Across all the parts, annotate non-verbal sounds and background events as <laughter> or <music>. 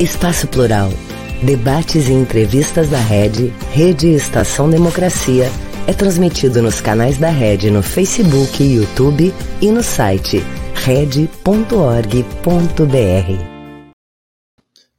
Espaço Plural. Debates e entrevistas da Rede, Rede Estação Democracia, é transmitido nos canais da Rede no Facebook YouTube e no site rede.org.br.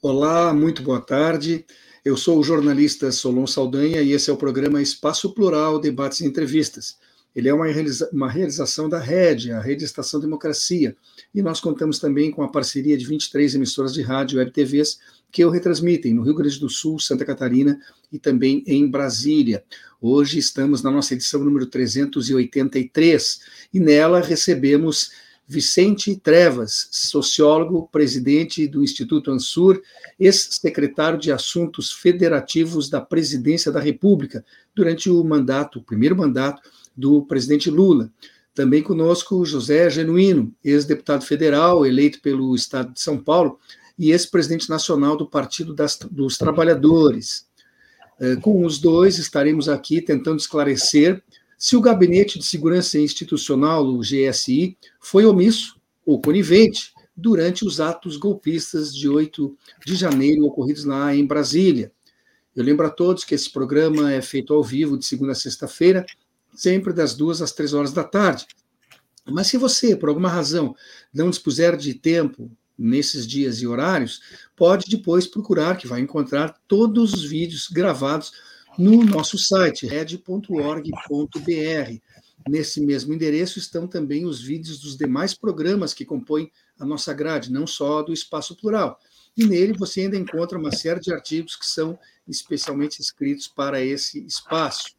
Olá, muito boa tarde. Eu sou o jornalista Solon Saldanha e esse é o programa Espaço Plural, Debates e Entrevistas. Ele é uma, realiza uma realização da Rede, a Rede Estação Democracia, e nós contamos também com a parceria de 23 emissoras de rádio e web TVs que o retransmitem no Rio Grande do Sul, Santa Catarina e também em Brasília. Hoje estamos na nossa edição número 383 e nela recebemos Vicente Trevas, sociólogo, presidente do Instituto Ansur, ex-secretário de Assuntos Federativos da Presidência da República, durante o mandato, o primeiro mandato do presidente Lula. Também conosco José Genuíno, ex-deputado federal, eleito pelo Estado de São Paulo e ex-presidente nacional do Partido das, dos Trabalhadores. É, com os dois, estaremos aqui tentando esclarecer se o Gabinete de Segurança Institucional, o GSI, foi omisso ou conivente durante os atos golpistas de 8 de janeiro ocorridos lá em Brasília. Eu lembro a todos que esse programa é feito ao vivo de segunda a sexta-feira sempre das duas às três horas da tarde. Mas se você, por alguma razão, não dispuser de tempo nesses dias e horários, pode depois procurar, que vai encontrar todos os vídeos gravados no nosso site, red.org.br. Nesse mesmo endereço estão também os vídeos dos demais programas que compõem a nossa grade, não só do Espaço Plural. E nele você ainda encontra uma série de artigos que são especialmente escritos para esse espaço.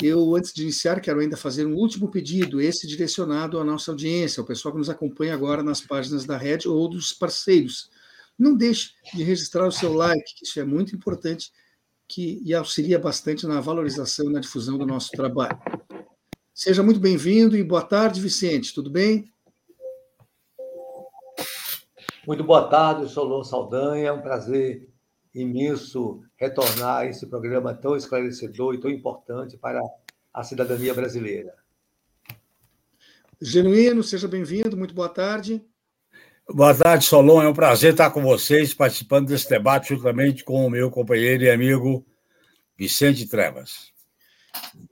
Eu, antes de iniciar, quero ainda fazer um último pedido, esse direcionado à nossa audiência, ao pessoal que nos acompanha agora nas páginas da Rede ou dos parceiros. Não deixe de registrar o seu like, que isso é muito importante que, e auxilia bastante na valorização e na difusão do nosso trabalho. Seja muito bem-vindo e boa tarde, Vicente, tudo bem? Muito boa tarde, Solon Saldanha, é um prazer imenso retornar a esse programa tão esclarecedor e tão importante para a cidadania brasileira. Genuíno, seja bem-vindo, muito boa tarde. Boa tarde, Solon. É um prazer estar com vocês, participando desse debate juntamente com o meu companheiro e amigo Vicente Trevas.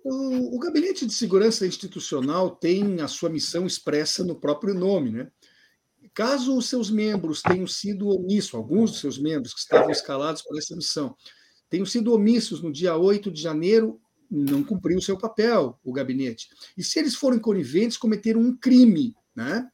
O, o Gabinete de Segurança Institucional tem a sua missão expressa no próprio nome, né? Caso os seus membros tenham sido omissos, alguns dos seus membros que estavam escalados para essa missão, tenham sido omissos no dia 8 de janeiro, não cumpriu o seu papel, o gabinete. E se eles forem coniventes, cometeram um crime, né?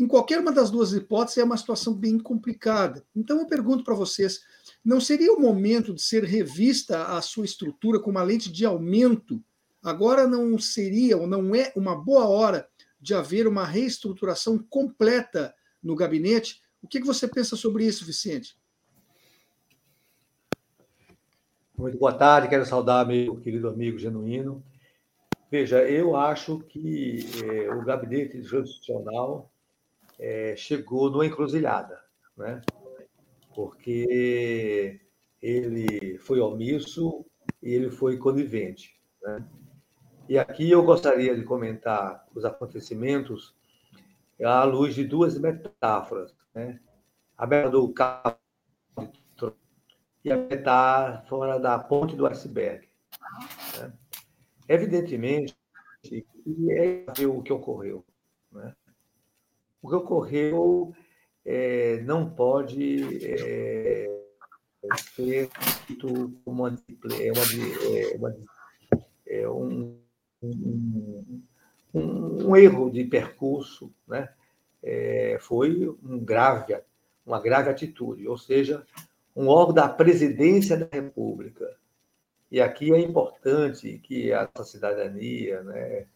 Em qualquer uma das duas hipóteses, é uma situação bem complicada. Então, eu pergunto para vocês: não seria o momento de ser revista a sua estrutura com uma lente de aumento? Agora não seria ou não é uma boa hora de haver uma reestruturação completa no gabinete. O que você pensa sobre isso, Vicente? Muito boa tarde, quero saudar meu querido amigo genuíno. Veja, eu acho que é, o gabinete jurisdicional é, chegou numa encruzilhada, né? porque ele foi omisso e ele foi conivente. Né? E aqui eu gostaria de comentar os acontecimentos à luz de duas metáforas, né? A metáfora do carro e a metáfora da ponte do iceberg. Né? Evidentemente, é o que ocorreu. Né? O que ocorreu é, não pode é, ser feito uma, é uma, é uma, é um, um um, um erro de percurso, né? É, foi um grave, uma grave atitude, ou seja, um órgão da presidência da República. E aqui é importante que a nossa cidadania né,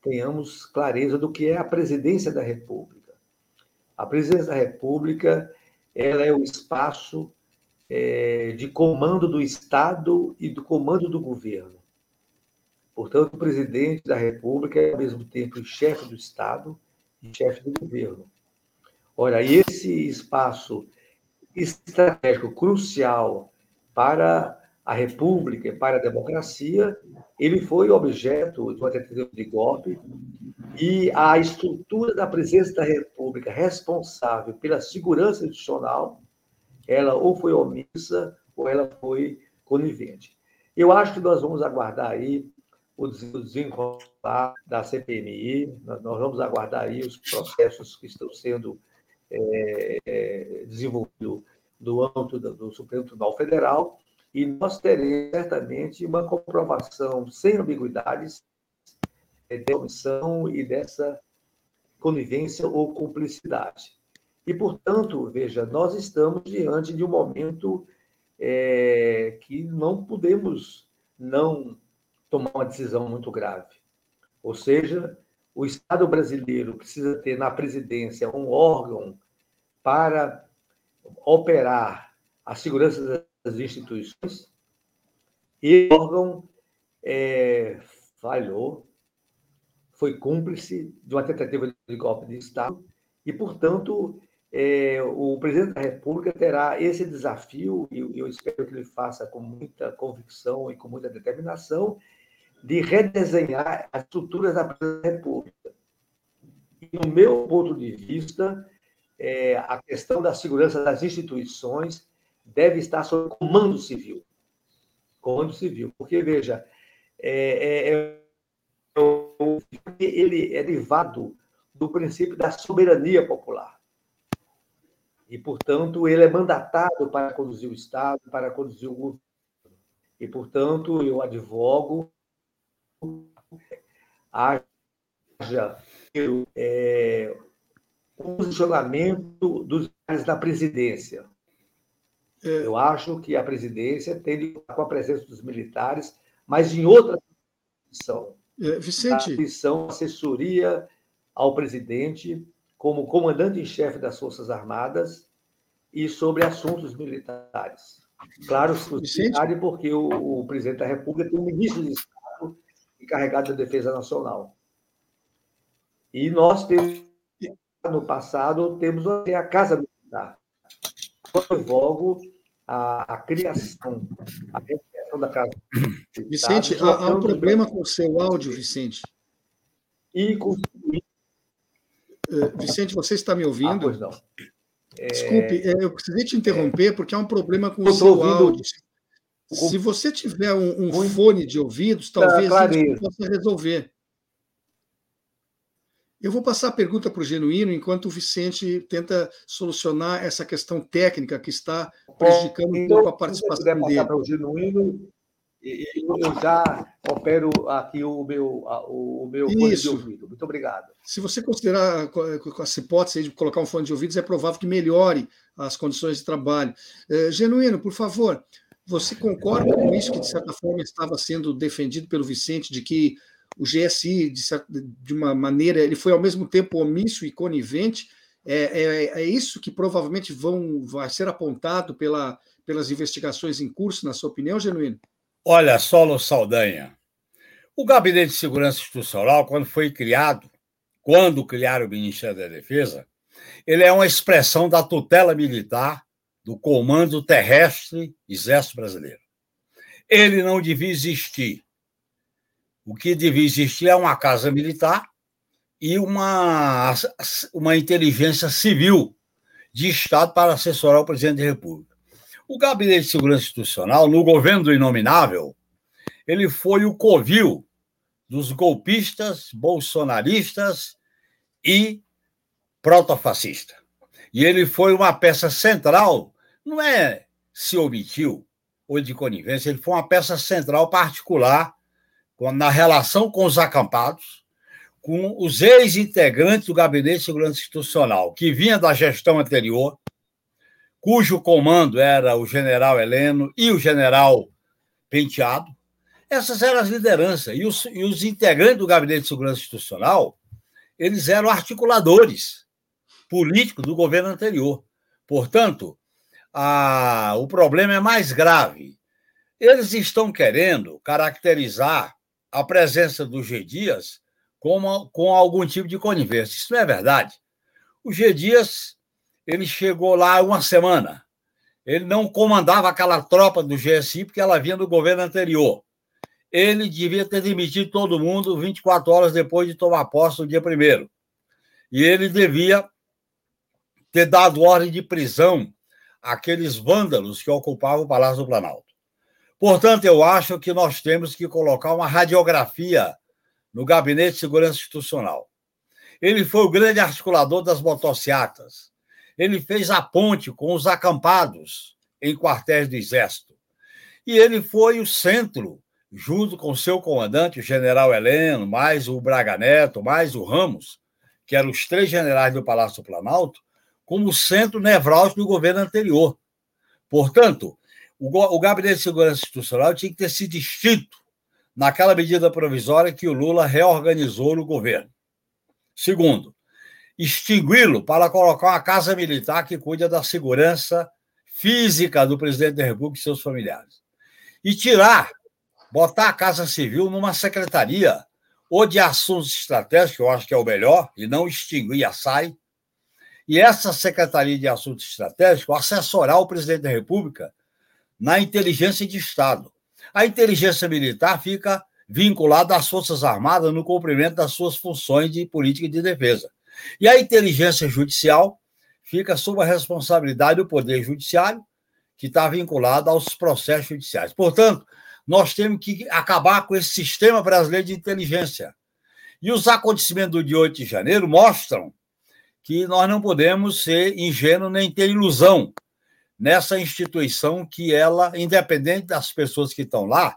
tenhamos clareza do que é a presidência da República. A presidência da República ela é o espaço é, de comando do Estado e do comando do governo. Portanto, o presidente da República é, ao mesmo tempo, chefe do Estado e chefe do governo. Ora, esse espaço estratégico crucial para a República para a democracia, ele foi objeto de uma tentativa de golpe e a estrutura da presença da República responsável pela segurança institucional, ela ou foi omissa ou ela foi conivente. Eu acho que nós vamos aguardar aí o desenrolar da CPMI, nós vamos aguardar aí os processos que estão sendo é, é, desenvolvidos do âmbito do Supremo Tribunal Federal, e nós teremos certamente uma comprovação sem ambiguidades é, da omissão e dessa conivência ou cumplicidade. E, portanto, veja, nós estamos diante de um momento é, que não podemos não tomar uma decisão muito grave. Ou seja, o Estado brasileiro precisa ter na presidência um órgão para operar a segurança das instituições e o órgão é, falhou, foi cúmplice de uma tentativa de golpe de Estado e, portanto, é, o presidente da República terá esse desafio, e eu espero que ele faça com muita convicção e com muita determinação, de redesenhar as estruturas da República. E, no meu ponto de vista, é, a questão da segurança das instituições deve estar sob comando civil. Comando civil. Porque, veja, é, é, é ele é derivado do princípio da soberania popular e, portanto, ele é mandatado para conduzir o Estado, para conduzir o governo. E, portanto, eu advogo haja é, posicionamento dos militares na presidência. É. Eu acho que a presidência tem de com a presença dos militares, mas em outra posição. É, Vicente. A missão assessoria ao presidente como comandante em chefe das Forças Armadas e sobre assuntos militares. Claro, militares porque o, o, presidente da República tem um ministro de encarregado da defesa nacional. E nós temos, no passado, temos a Casa Militar. Invogo a, a criação, a criação da Casa Militar. Vicente, há, há um problema com o seu áudio, Vicente. E com, eh, Vicente, você está me ouvindo? Ah, pois não. É... Desculpe, eh, eu precisei te interromper porque há um problema com o seu ouvindo... áudio. Se você tiver um, um fone de ouvidos, talvez ah, isso possa resolver. Eu vou passar a pergunta para o Genuíno enquanto o Vicente tenta solucionar essa questão técnica que está prejudicando um pouco a então, participação dele. Para o Genuíno, eu já opero aqui o meu, o meu fone de ouvido. Muito obrigado. Se você considerar essa hipótese de colocar um fone de ouvidos, é provável que melhore as condições de trabalho. É, Genuíno, por favor, você concorda com isso que, de certa forma, estava sendo defendido pelo Vicente, de que o GSI, de, certa, de uma maneira, ele foi ao mesmo tempo omisso e conivente? É, é, é isso que provavelmente vão, vai ser apontado pela, pelas investigações em curso, na sua opinião, Genuíno? Olha, Solo Saldanha, o Gabinete de Segurança Institucional, quando foi criado, quando criaram o Ministério da Defesa, ele é uma expressão da tutela militar do Comando Terrestre Exército Brasileiro. Ele não devia existir. O que devia existir é uma casa militar e uma, uma inteligência civil de Estado para assessorar o presidente da República. O Gabinete de Segurança Institucional, no governo do Inominável, ele foi o covil dos golpistas, bolsonaristas e protofascista. E ele foi uma peça central, não é se omitiu ou de conivência, ele foi uma peça central particular na relação com os acampados, com os ex-integrantes do Gabinete de Segurança Institucional, que vinha da gestão anterior, cujo comando era o general Heleno e o general Penteado. Essas eram as lideranças. E os, e os integrantes do Gabinete de Segurança Institucional, eles eram articuladores políticos do governo anterior. Portanto, a, o problema é mais grave. Eles estão querendo caracterizar a presença do G. Dias como, com algum tipo de conivência. Isso não é verdade. O G. Dias ele chegou lá uma semana. Ele não comandava aquela tropa do GSI porque ela vinha do governo anterior. Ele devia ter demitido todo mundo 24 horas depois de tomar posse no dia primeiro. E ele devia ter dado ordem de prisão aqueles vândalos que ocupavam o Palácio do Planalto. Portanto, eu acho que nós temos que colocar uma radiografia no Gabinete de Segurança Institucional. Ele foi o grande articulador das motocicletas. Ele fez a ponte com os acampados em quartéis do Exército. E ele foi o centro, junto com seu comandante, o general Heleno, mais o Braga Neto, mais o Ramos, que eram os três generais do Palácio Planalto, como centro nevrálgico do governo anterior. Portanto, o, Gabinete de Segurança Institucional tinha que ter sido extinto naquela medida provisória que o Lula reorganizou no governo. Segundo, extingui-lo para colocar uma casa militar que cuida da segurança física do presidente da República e seus familiares. E tirar, botar a Casa Civil numa secretaria ou de assuntos estratégicos, que eu acho que é o melhor, e não extinguir a SAI, e essa Secretaria de Assuntos Estratégicos assessorar o presidente da República na inteligência de Estado. A inteligência militar fica vinculada às Forças Armadas no cumprimento das suas funções de política de defesa. E a inteligência judicial fica sob a responsabilidade do Poder Judiciário, que está vinculado aos processos judiciais. Portanto, nós temos que acabar com esse sistema brasileiro de inteligência. E os acontecimentos do dia 8 de janeiro mostram que nós não podemos ser ingênuos nem ter ilusão nessa instituição que ela, independente das pessoas que estão lá,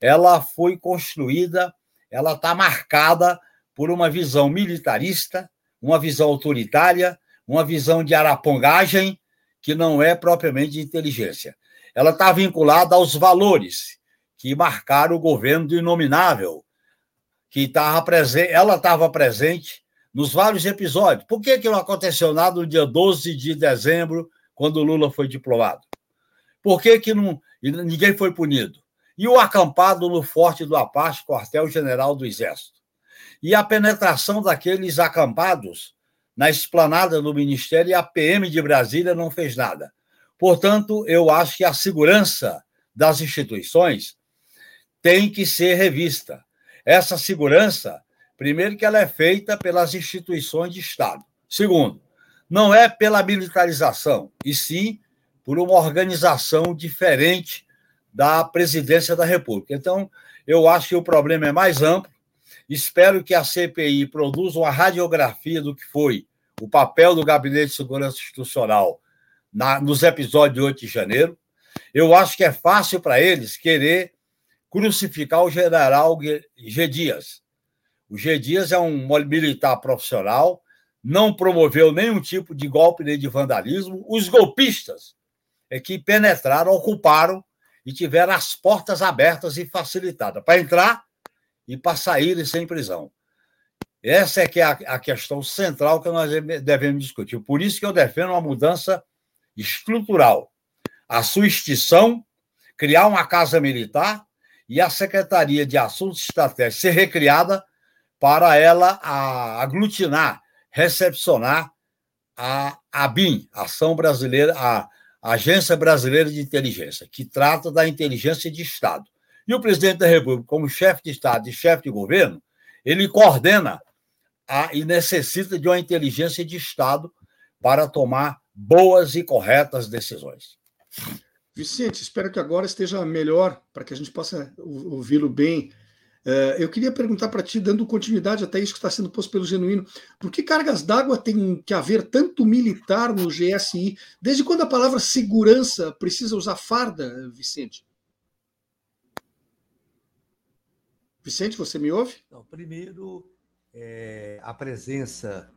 ela foi construída, ela está marcada por uma visão militarista, uma visão autoritária, uma visão de arapongagem que não é propriamente de inteligência. Ela está vinculada aos valores que marcaram o governo do inominável, que estava presente, ela estava presente nos vários episódios. Por que, que não aconteceu nada no dia 12 de dezembro, quando o Lula foi diplomado? Por que, que não, ninguém foi punido? E o acampado no Forte do Apache, quartel-general do Exército? E a penetração daqueles acampados na esplanada do Ministério e a PM de Brasília não fez nada. Portanto, eu acho que a segurança das instituições tem que ser revista. Essa segurança Primeiro, que ela é feita pelas instituições de Estado. Segundo, não é pela militarização, e sim por uma organização diferente da presidência da República. Então, eu acho que o problema é mais amplo. Espero que a CPI produza uma radiografia do que foi o papel do Gabinete de Segurança Institucional na, nos episódios de 8 de janeiro. Eu acho que é fácil para eles querer crucificar o general G. Dias, o G. Dias é um militar profissional, não promoveu nenhum tipo de golpe nem de vandalismo. Os golpistas é que penetraram, ocuparam e tiveram as portas abertas e facilitadas para entrar e para saírem sem prisão. Essa é que é a, questão central que nós devemos discutir. Por isso que eu defendo uma mudança estrutural. A sua extinção, criar uma casa militar e a Secretaria de Assuntos Estratégicos ser recriada para ela aglutinar, recepcionar a ABIN, Ação Brasileira, a Agência Brasileira de Inteligência, que trata da inteligência de Estado. E o presidente da República, como chefe de Estado e chefe de governo, ele coordena a, e necessita de uma inteligência de Estado para tomar boas e corretas decisões. Vicente, espero que agora esteja melhor, para que a gente possa ouvi-lo bem eu queria perguntar para ti, dando continuidade até isso que está sendo posto pelo Genuíno, por que cargas d'água tem que haver tanto militar no GSI? Desde quando a palavra segurança precisa usar farda, Vicente? Vicente, você me ouve? Não, primeiro, é, a presença.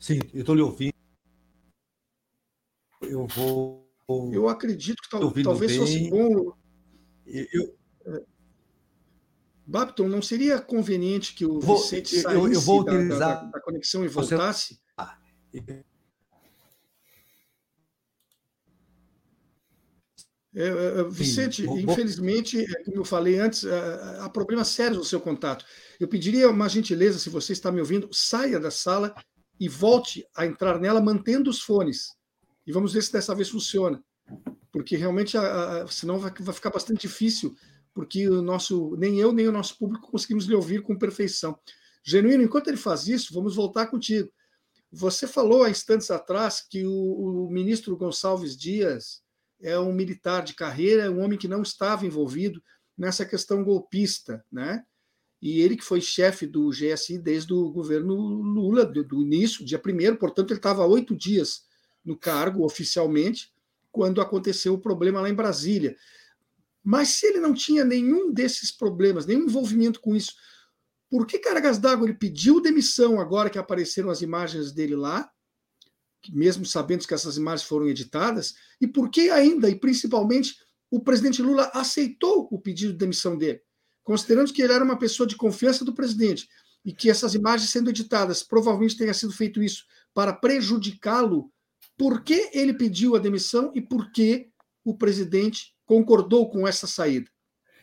Sim, eu estou lhe ouvindo. Eu vou. Eu acredito que tal, talvez bem. fosse bom eu, Babton, não seria conveniente que o vou, Vicente saísse eu, eu vou utilizar, da, da, da conexão e voltasse? Você... É, é, Vicente, Sim, infelizmente, é, como eu falei antes, há problemas sérios no seu contato. Eu pediria uma gentileza, se você está me ouvindo, saia da sala e volte a entrar nela mantendo os fones. E vamos ver se dessa vez funciona porque realmente, a, a, senão vai, vai ficar bastante difícil, porque o nosso, nem eu nem o nosso público conseguimos lhe ouvir com perfeição. Genuíno, enquanto ele faz isso, vamos voltar contigo. Você falou há instantes atrás que o, o ministro Gonçalves Dias é um militar de carreira, é um homem que não estava envolvido nessa questão golpista, né? E ele que foi chefe do GSI desde o governo Lula, do, do início, dia primeiro, portanto, ele estava oito dias no cargo oficialmente, quando aconteceu o problema lá em Brasília. Mas se ele não tinha nenhum desses problemas, nenhum envolvimento com isso, por que Cargas d'Água ele pediu demissão agora que apareceram as imagens dele lá, mesmo sabendo que essas imagens foram editadas? E por que ainda, e principalmente, o presidente Lula aceitou o pedido de demissão dele? Considerando que ele era uma pessoa de confiança do presidente e que essas imagens sendo editadas provavelmente tenha sido feito isso para prejudicá-lo, por que ele pediu a demissão e por que o presidente concordou com essa saída?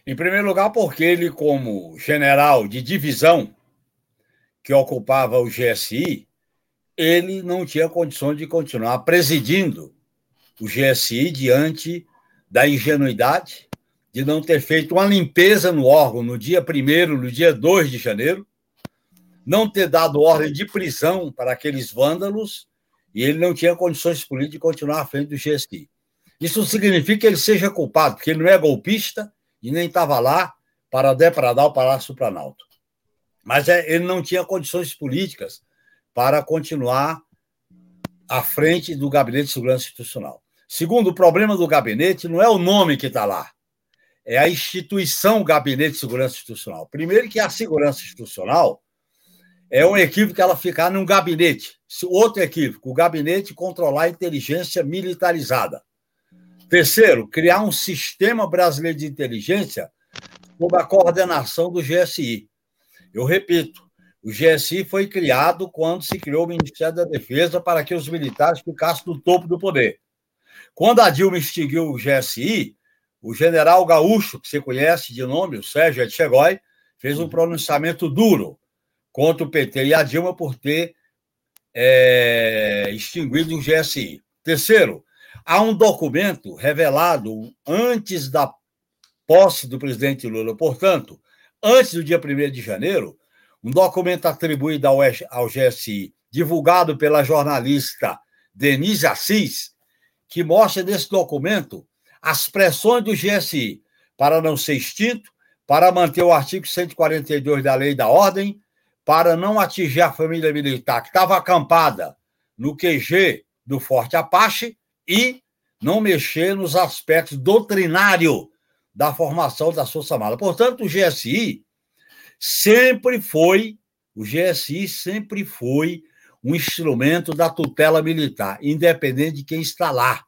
Em primeiro lugar, porque ele, como general de divisão que ocupava o GSI, ele não tinha condições de continuar presidindo o GSI diante da ingenuidade de não ter feito uma limpeza no órgão no dia 1 no dia 2 de janeiro, não ter dado ordem de prisão para aqueles vândalos, e ele não tinha condições políticas de continuar à frente do GSI. Isso significa que ele seja culpado, porque ele não é golpista, e nem estava lá para depradar o Palácio Planalto. Mas é, ele não tinha condições políticas para continuar à frente do Gabinete de Segurança Institucional. Segundo, o problema do gabinete não é o nome que está lá, é a instituição Gabinete de Segurança Institucional. Primeiro, que a segurança institucional é um equívoco ela ficar num gabinete. Outro equívoco, o gabinete controlar a inteligência militarizada. Terceiro, criar um sistema brasileiro de inteligência sob a coordenação do GSI. Eu repito, o GSI foi criado quando se criou o Ministério da Defesa para que os militares ficassem no topo do poder. Quando a Dilma extinguiu o GSI, o general gaúcho, que você conhece de nome, o Sérgio Etchegói, fez um pronunciamento duro contra o PT e a Dilma por ter é, extinguido o GSI. Terceiro, Há um documento revelado antes da posse do presidente Lula, portanto, antes do dia 1 de janeiro, um documento atribuído ao, ao GSI, divulgado pela jornalista Denise Assis, que mostra nesse documento as pressões do GSI para não ser extinto, para manter o artigo 142 da Lei da Ordem, para não atingir a família militar que estava acampada no QG do Forte Apache e não mexer nos aspectos doutrinários da formação da Força Armada. Portanto, o GSI sempre foi, o GSI sempre foi um instrumento da tutela militar, independente de quem está lá.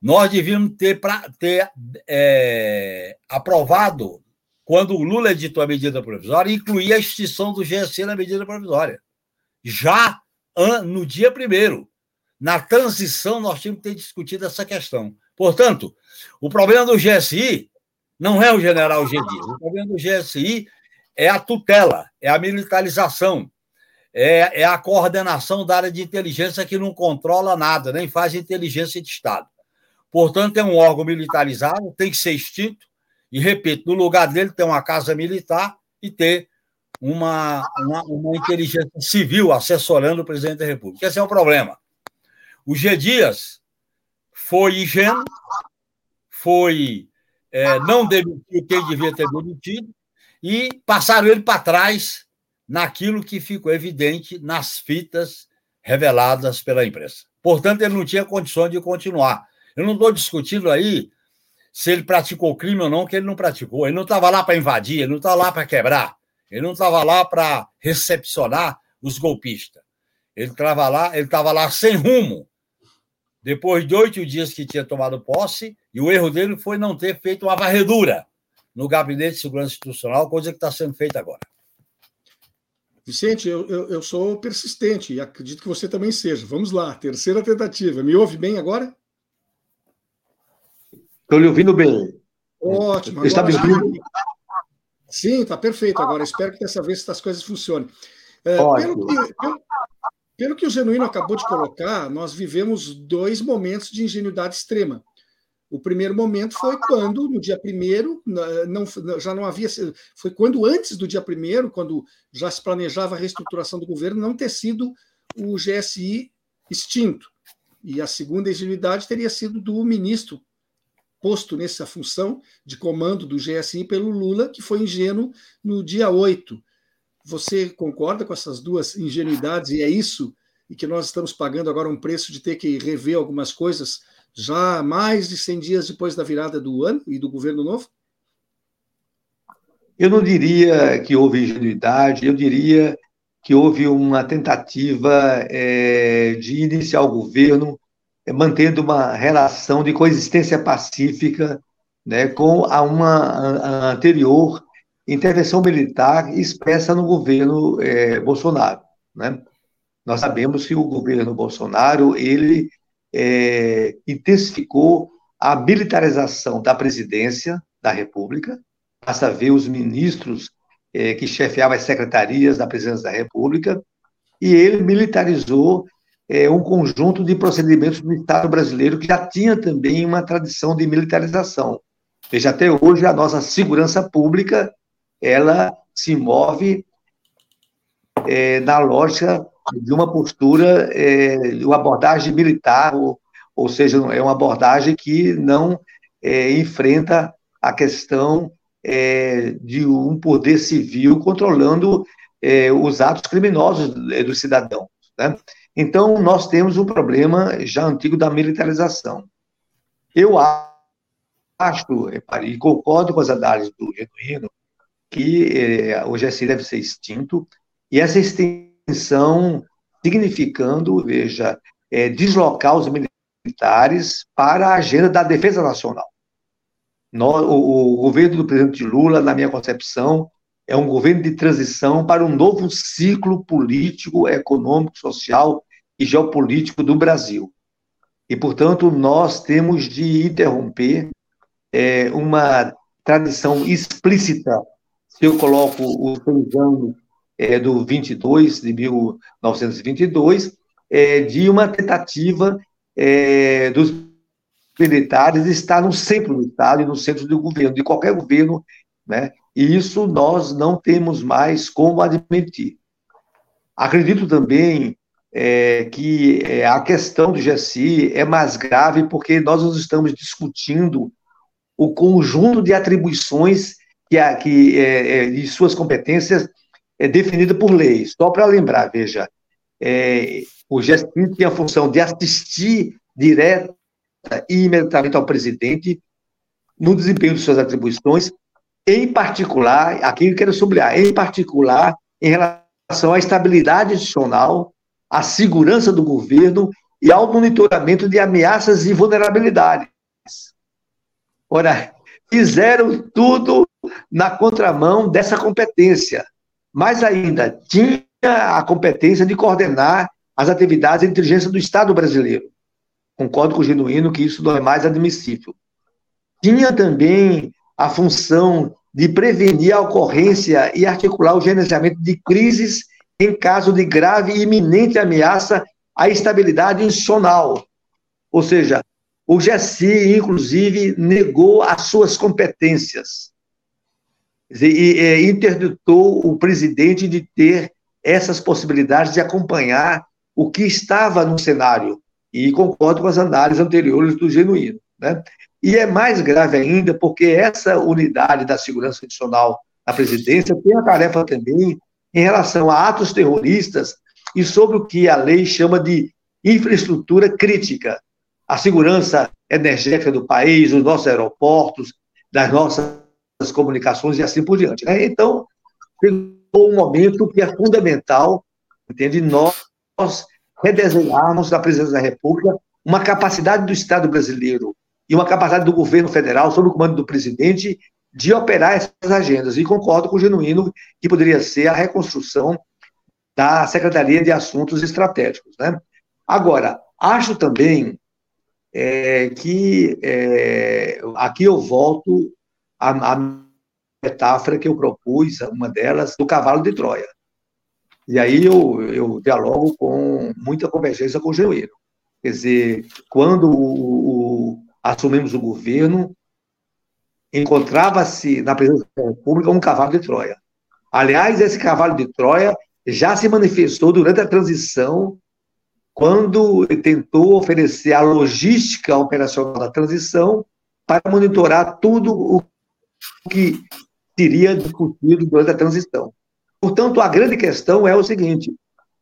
Nós devíamos ter, pra, ter é, aprovado, quando o Lula editou a medida provisória, incluir a extinção do GSI na medida provisória. Já no dia primeiro na transição, nós tínhamos que ter discutido essa questão. Portanto, o problema do GSI não é o general G. Dias. O problema do GSI é a tutela, é a militarização, é, é a coordenação da área de inteligência que não controla nada, nem faz inteligência de Estado. Portanto, é um órgão militarizado, tem que ser extinto, e repito, no lugar dele tem uma casa militar e ter uma, uma, uma inteligência civil assessorando o presidente da República. Esse é o problema. O G. Dias foi ingênuo, foi é, não demitiu quem devia ter demitido e passaram ele para trás naquilo que ficou evidente nas fitas reveladas pela imprensa. Portanto, ele não tinha condições de continuar. Eu não estou discutindo aí se ele praticou crime ou não, que ele não praticou. Ele não estava lá para invadir, ele não estava lá para quebrar, ele não estava lá para recepcionar os golpistas. Ele estava lá, ele estava lá sem rumo, depois de oito dias que tinha tomado posse, e o erro dele foi não ter feito uma varredura no Gabinete de Segurança Institucional, coisa que está sendo feita agora. Vicente, eu, eu, eu, sou persistente e acredito que você também seja. Vamos lá, terceira tentativa. Me ouve bem agora? Estou lhe ouvindo bem. Ótimo. Está me ouvindo? Sim, está perfeito. Agora espero que dessa vez as coisas funcionem. É, pelo, que, pelo, pelo que o Genuíno acabou de colocar, nós vivemos dois momentos de ingenuidade extrema. O primeiro momento foi quando, no dia primeiro, não, já não havia. Foi quando, antes do dia primeiro, quando já se planejava a reestruturação do governo, não ter sido o GSI extinto. E a segunda ingenuidade teria sido do ministro posto nessa função de comando do GSI pelo Lula, que foi ingênuo no dia 8. Você concorda com essas duas ingenuidades e é isso e que nós estamos pagando agora um preço de ter que rever algumas coisas já mais de 100 dias depois da virada do ano e do governo novo? Eu não diria que houve ingenuidade, eu diria que houve uma tentativa é, de iniciar o governo mantendo uma relação de coexistência pacífica né, com a uma a anterior intervenção militar expressa no governo é, Bolsonaro. Né? Nós sabemos que o governo Bolsonaro ele é, intensificou a militarização da presidência da República, Basta ver os ministros eh, que chefiavam as secretarias da presidência da República, e ele militarizou eh, um conjunto de procedimentos do Estado brasileiro que já tinha também uma tradição de militarização. Veja, até hoje a nossa segurança pública ela se move eh, na lógica de uma postura, de uma abordagem militar, ou, ou seja, é uma abordagem que não enfrenta a questão é, de um poder civil controlando é, os atos criminosos dos cidadãos. Né? Então, nós temos um problema já antigo da militarização. Eu acho, e concordo com as análises do Genuíno, que é, o GSI deve ser extinto, e essa extinção significando, veja, é, deslocar os militares para a agenda da defesa nacional. O, o governo do presidente Lula, na minha concepção, é um governo de transição para um novo ciclo político, econômico, social e geopolítico do Brasil. E, portanto, nós temos de interromper é, uma tradição explícita, se eu coloco os seis anos é, do 22, de 1922, é, de uma tentativa é, dos militares está no centro do Estado e no centro do governo, de qualquer governo, né? E isso nós não temos mais como admitir. Acredito também é, que é, a questão do GSI é mais grave porque nós estamos discutindo o conjunto de atribuições que, a, que é, é, de suas competências é definida por lei. Só para lembrar, veja, é, o GSI tem a função de assistir direto imediatamente ao presidente no desempenho de suas atribuições, em particular, aqui eu quero sublinhar, em particular, em relação à estabilidade institucional, à segurança do governo e ao monitoramento de ameaças e vulnerabilidades. Ora, fizeram tudo na contramão dessa competência, mas ainda tinha a competência de coordenar as atividades de inteligência do Estado brasileiro. Concordo com o Genuíno que isso não é mais admissível. Tinha também a função de prevenir a ocorrência e articular o gerenciamento de crises em caso de grave e iminente ameaça à estabilidade institucional. Ou seja, o GSI, inclusive, negou as suas competências e, e interditou o presidente de ter essas possibilidades de acompanhar o que estava no cenário e concordo com as análises anteriores do Genuíno. Né? E é mais grave ainda porque essa unidade da segurança adicional na presidência tem a tarefa também em relação a atos terroristas e sobre o que a lei chama de infraestrutura crítica, a segurança energética do país, os nossos aeroportos, das nossas comunicações e assim por diante. Né? Então, chegou um momento que é fundamental, entende? Nós redesenharmos da presidência da República uma capacidade do Estado brasileiro e uma capacidade do governo federal, sob o comando do presidente, de operar essas agendas. E concordo com o Genuíno que poderia ser a reconstrução da Secretaria de Assuntos Estratégicos. Né? Agora, acho também é, que é, aqui eu volto à, à metáfora que eu propus, uma delas, do cavalo de Troia. E aí eu, eu dialogo com muita convergência com o Genuíno. Quer dizer, quando o, o, assumimos o governo, encontrava-se na presidência da República um cavalo de Troia. Aliás, esse cavalo de Troia já se manifestou durante a transição, quando tentou oferecer a logística operacional da transição para monitorar tudo o que seria discutido durante a transição. Portanto, a grande questão é o seguinte: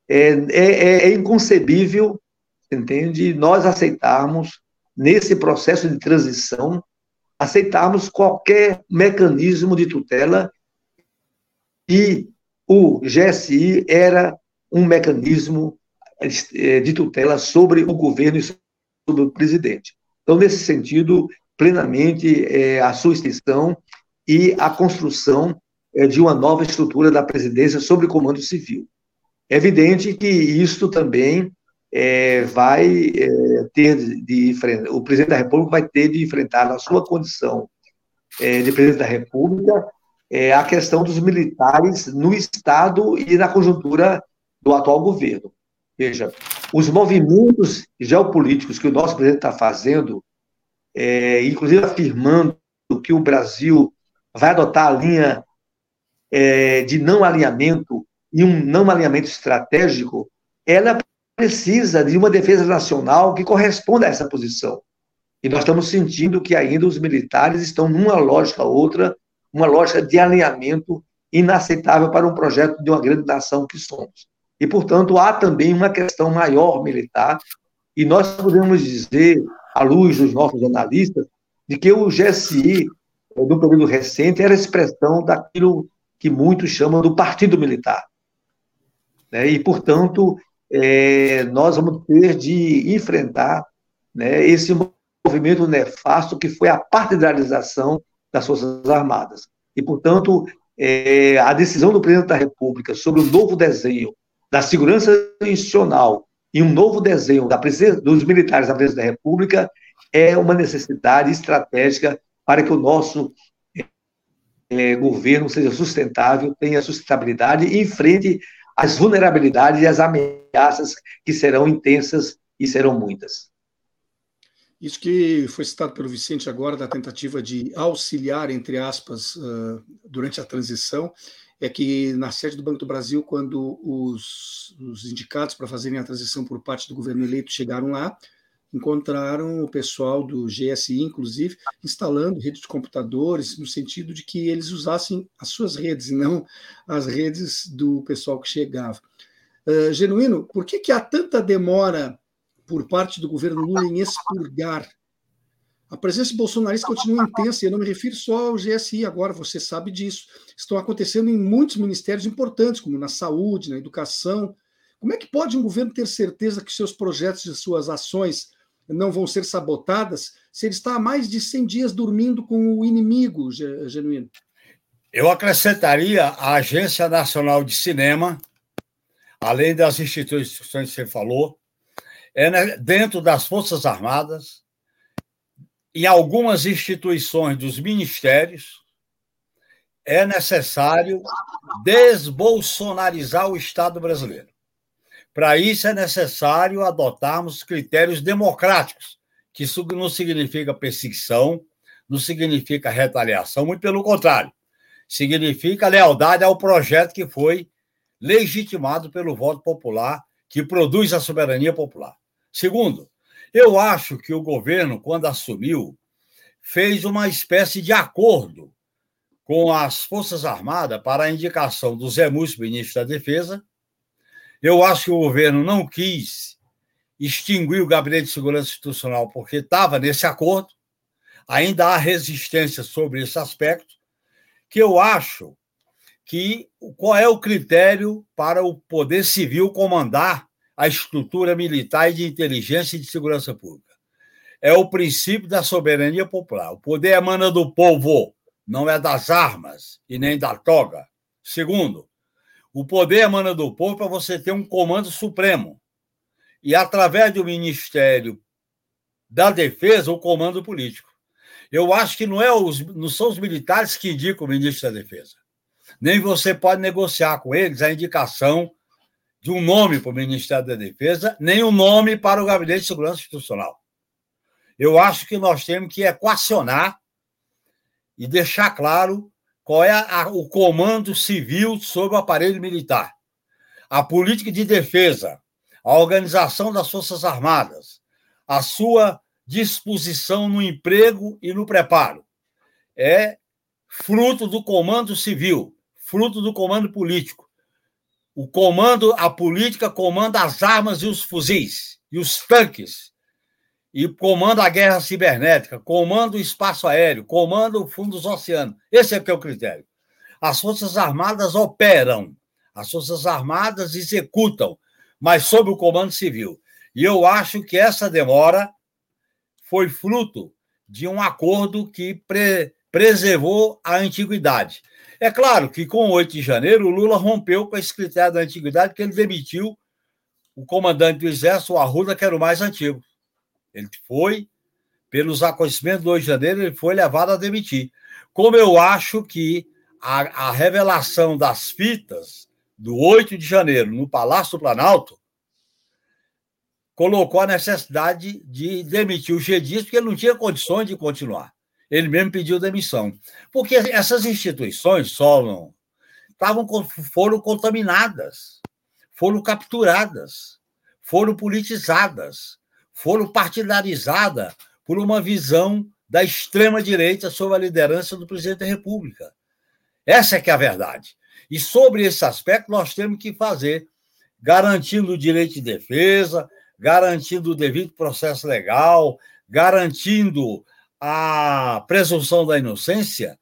é, é, é inconcebível, entende, nós aceitarmos, nesse processo de transição, aceitarmos qualquer mecanismo de tutela e o GSI era um mecanismo eh, de tutela sobre o governo e sobre o presidente. Então, nesse sentido, plenamente é, a sua extensão e a construção é, de uma nova estrutura da presidência sobre comando civil. É evidente que isso também é, vai é, ter de enfrentar, o presidente da República vai ter de enfrentar na sua condição é, de presidente da República é, a questão dos militares no Estado e na conjuntura do atual governo. Veja, os movimentos geopolíticos que o nosso presidente está fazendo, é, inclusive afirmando que o Brasil vai adotar a linha é, de não alinhamento e um não alinhamento estratégico, ela precisa de uma defesa nacional que corresponda a essa posição. E nós estamos sentindo que ainda os militares estão numa lógica outra, uma lógica de alinhamento inaceitável para um projeto de uma grande nação que somos. E, portanto, há também uma questão maior militar, e nós podemos dizer, à luz dos nossos analistas, de que o GSI, no período recente, era expressão daquilo que muitos chamam do partido militar. Né? E, portanto, é, nós vamos ter de enfrentar né, esse movimento nefasto que foi a partidarização das Forças Armadas. E, portanto, é, a decisão do presidente da República sobre o novo desenho da segurança institucional e um novo desenho da dos militares da presidência da República é uma necessidade estratégica para que o nosso é, governo seja sustentável, tenha sustentabilidade e enfrente as vulnerabilidades e as ameaças que serão intensas e serão muitas. Isso que foi citado pelo Vicente agora, da tentativa de auxiliar, entre aspas, uh, durante a transição, é que na sede do Banco do Brasil, quando os, os indicados para fazerem a transição por parte do governo eleito chegaram lá, encontraram o pessoal do GSI, inclusive, instalando redes de computadores, no sentido de que eles usassem as suas redes e não as redes do pessoal que chegava. Uh, Genuíno, por que, que há tanta demora por parte do governo Lula em expurgar? A presença bolsonarista continua intensa, e eu não me refiro só ao GSI agora, você sabe disso. Estão acontecendo em muitos ministérios importantes, como na saúde, na educação. Como é que pode um governo ter certeza que seus projetos e suas ações não vão ser sabotadas se ele está há mais de 100 dias dormindo com o inimigo, Genuíno? Eu acrescentaria a Agência Nacional de Cinema, além das instituições que você falou, é dentro das Forças Armadas, em algumas instituições dos ministérios, é necessário desbolsonarizar o Estado brasileiro. Para isso é necessário adotarmos critérios democráticos, que isso não significa perseguição, não significa retaliação, muito pelo contrário. Significa lealdade ao projeto que foi legitimado pelo voto popular, que produz a soberania popular. Segundo, eu acho que o governo, quando assumiu, fez uma espécie de acordo com as Forças Armadas para a indicação do Zé Múcio, ministro da Defesa, eu acho que o governo não quis extinguir o Gabinete de Segurança Institucional porque estava nesse acordo. Ainda há resistência sobre esse aspecto, que eu acho que qual é o critério para o poder civil comandar a estrutura militar e de inteligência e de segurança pública. É o princípio da soberania popular. O poder emana do povo, não é das armas e nem da toga. Segundo, o poder emana do povo para você ter um comando supremo. E através do Ministério da Defesa, o comando político. Eu acho que não, é os, não são os militares que indicam o ministro da Defesa. Nem você pode negociar com eles a indicação de um nome para o Ministério da Defesa, nem um nome para o Gabinete de Segurança Institucional. Eu acho que nós temos que equacionar e deixar claro qual é a, o comando civil sobre o aparelho militar. a política de defesa, a organização das Forças Armadas, a sua disposição no emprego e no preparo. É fruto do comando civil, fruto do comando político. O comando, a política comanda as armas e os fuzis e os tanques e comanda a guerra cibernética, comanda o espaço aéreo, comanda o fundo dos oceanos. Esse é que é o critério. As Forças Armadas operam, as Forças Armadas executam, mas sob o comando civil. E eu acho que essa demora foi fruto de um acordo que pre preservou a antiguidade. É claro que com o 8 de janeiro, o Lula rompeu com esse critério da antiguidade, porque ele demitiu o comandante do Exército, o Arruda, que era o mais antigo. Ele foi, pelos acontecimentos do 8 de janeiro, ele foi levado a demitir. Como eu acho que a, a revelação das fitas do 8 de janeiro no Palácio do Planalto colocou a necessidade de demitir o Gedis, porque ele não tinha condições de continuar. Ele mesmo pediu demissão. Porque essas instituições, Solon, estavam, foram contaminadas, foram capturadas, foram politizadas, foram partidarizadas por uma visão da extrema-direita sob a liderança do presidente da República. Essa é que é a verdade. E sobre esse aspecto, nós temos que fazer, garantindo o direito de defesa, garantindo o devido processo legal, garantindo a presunção da inocência,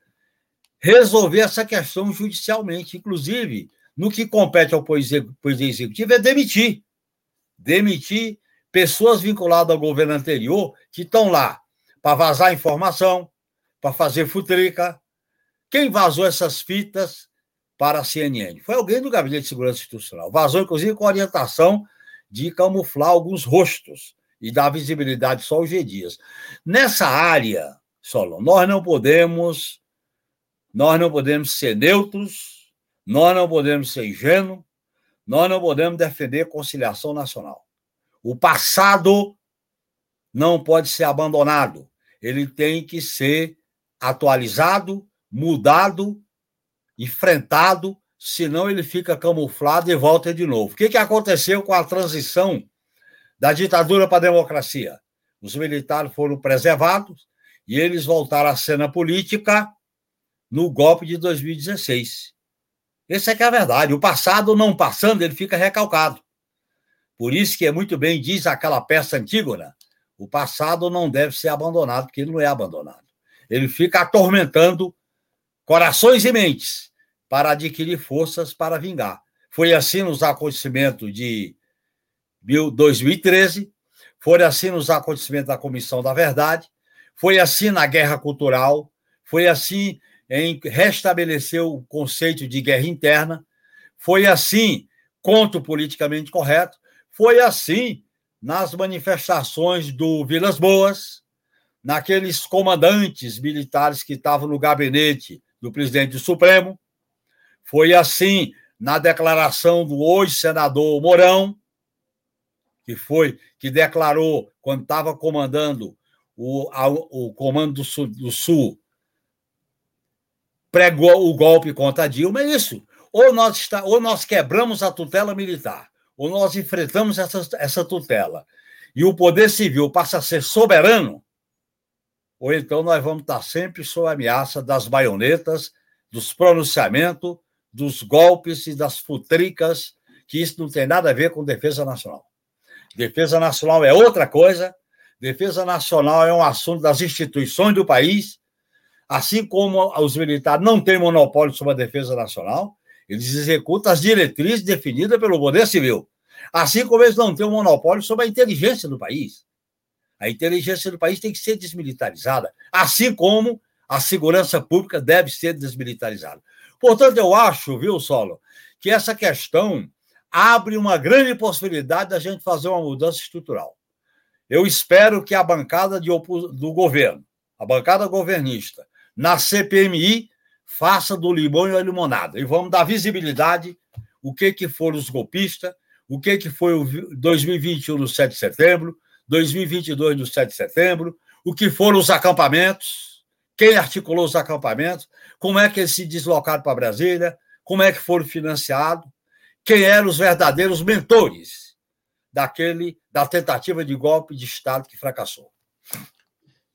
resolver essa questão judicialmente. Inclusive, no que compete ao Poder Executivo é demitir. Demitir pessoas vinculadas ao governo anterior que estão lá para vazar informação, para fazer futrica. Quem vazou essas fitas para a CNN? Foi alguém do Gabinete de Segurança Institucional. Vazou, inclusive, com orientação de camuflar alguns rostos e dar visibilidade só aos G dias. Nessa área, Solon, nós não podemos nós não podemos ser neutros, nós não podemos ser ingênuos, nós não podemos defender conciliação nacional. O passado não pode ser abandonado, ele tem que ser atualizado, mudado, enfrentado, senão ele fica camuflado e volta de novo. O que, que aconteceu com a transição da ditadura para a democracia. Os militares foram preservados e eles voltaram à cena política no golpe de 2016. Essa é que é a verdade. O passado não passando, ele fica recalcado. Por isso que é muito bem diz aquela peça Antígona, o passado não deve ser abandonado, porque ele não é abandonado. Ele fica atormentando corações e mentes para adquirir forças para vingar. Foi assim nos acontecimentos de 2013, foi assim nos acontecimentos da Comissão da Verdade, foi assim na Guerra Cultural, foi assim em restabelecer o conceito de guerra interna, foi assim contra o politicamente correto, foi assim nas manifestações do Vilas Boas, naqueles comandantes militares que estavam no gabinete do presidente do Supremo, foi assim na declaração do hoje senador Mourão, que foi, que declarou, quando estava comandando o, a, o Comando do Sul, do Sul, pregou o golpe contra Dilma, é isso. Ou nós, está, ou nós quebramos a tutela militar, ou nós enfrentamos essa, essa tutela, e o poder civil passa a ser soberano, ou então nós vamos estar sempre sob a ameaça das baionetas, dos pronunciamentos, dos golpes e das futricas, que isso não tem nada a ver com defesa nacional. Defesa nacional é outra coisa. Defesa nacional é um assunto das instituições do país, assim como os militares não têm monopólio sobre a defesa nacional, eles executam as diretrizes definidas pelo Poder Civil. Assim como eles não têm um monopólio sobre a inteligência do país. A inteligência do país tem que ser desmilitarizada, assim como a segurança pública deve ser desmilitarizada. Portanto, eu acho, viu, Solo, que essa questão abre uma grande possibilidade da gente fazer uma mudança estrutural. Eu espero que a bancada do governo, a bancada governista, na CPMI, faça do limão e a limonada. E vamos dar visibilidade o que, que foram os golpistas, o que, que foi o 2021 no 7 de setembro, 2022 no 7 de setembro, o que foram os acampamentos, quem articulou os acampamentos, como é que eles se deslocaram para Brasília, como é que foram financiados, quem eram os verdadeiros mentores daquele da tentativa de golpe de Estado que fracassou.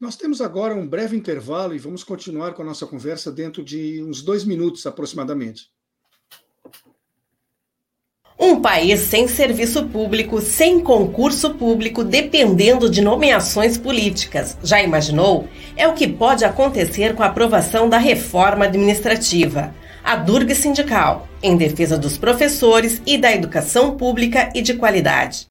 Nós temos agora um breve intervalo e vamos continuar com a nossa conversa dentro de uns dois minutos aproximadamente. Um país sem serviço público, sem concurso público, dependendo de nomeações políticas. Já imaginou? É o que pode acontecer com a aprovação da reforma administrativa. A Durga Sindical, em defesa dos professores e da educação pública e de qualidade.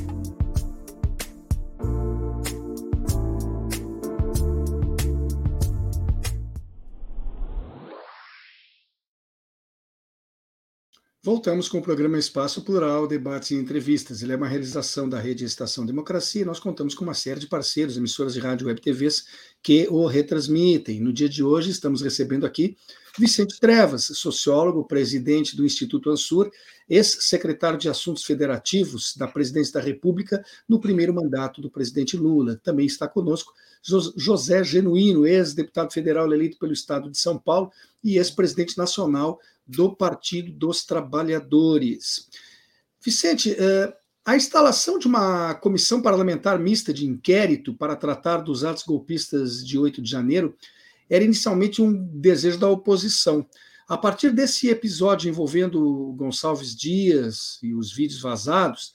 Voltamos com o programa Espaço Plural, debates e entrevistas. Ele é uma realização da Rede Estação Democracia e nós contamos com uma série de parceiros, emissoras de rádio web TVs que o retransmitem. No dia de hoje estamos recebendo aqui Vicente Trevas, sociólogo, presidente do Instituto Ansur, ex-secretário de Assuntos Federativos da Presidência da República no primeiro mandato do presidente Lula. Também está conosco José Genuíno, ex-deputado federal eleito pelo Estado de São Paulo e ex-presidente nacional do Partido dos Trabalhadores. Vicente, eh, a instalação de uma comissão parlamentar mista de inquérito para tratar dos atos golpistas de 8 de janeiro era inicialmente um desejo da oposição. A partir desse episódio envolvendo Gonçalves Dias e os vídeos vazados,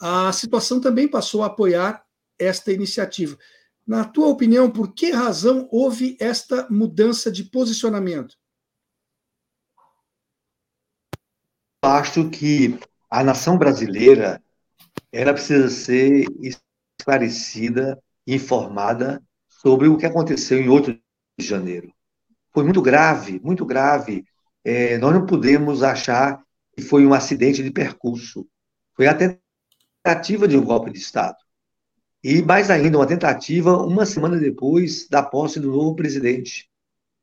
a situação também passou a apoiar esta iniciativa. Na tua opinião, por que razão houve esta mudança de posicionamento? Acho que a nação brasileira ela precisa ser esclarecida, informada sobre o que aconteceu em 8 de janeiro. Foi muito grave, muito grave. É, nós não podemos achar que foi um acidente de percurso. Foi a tentativa de um golpe de Estado. E mais ainda, uma tentativa uma semana depois da posse do novo presidente.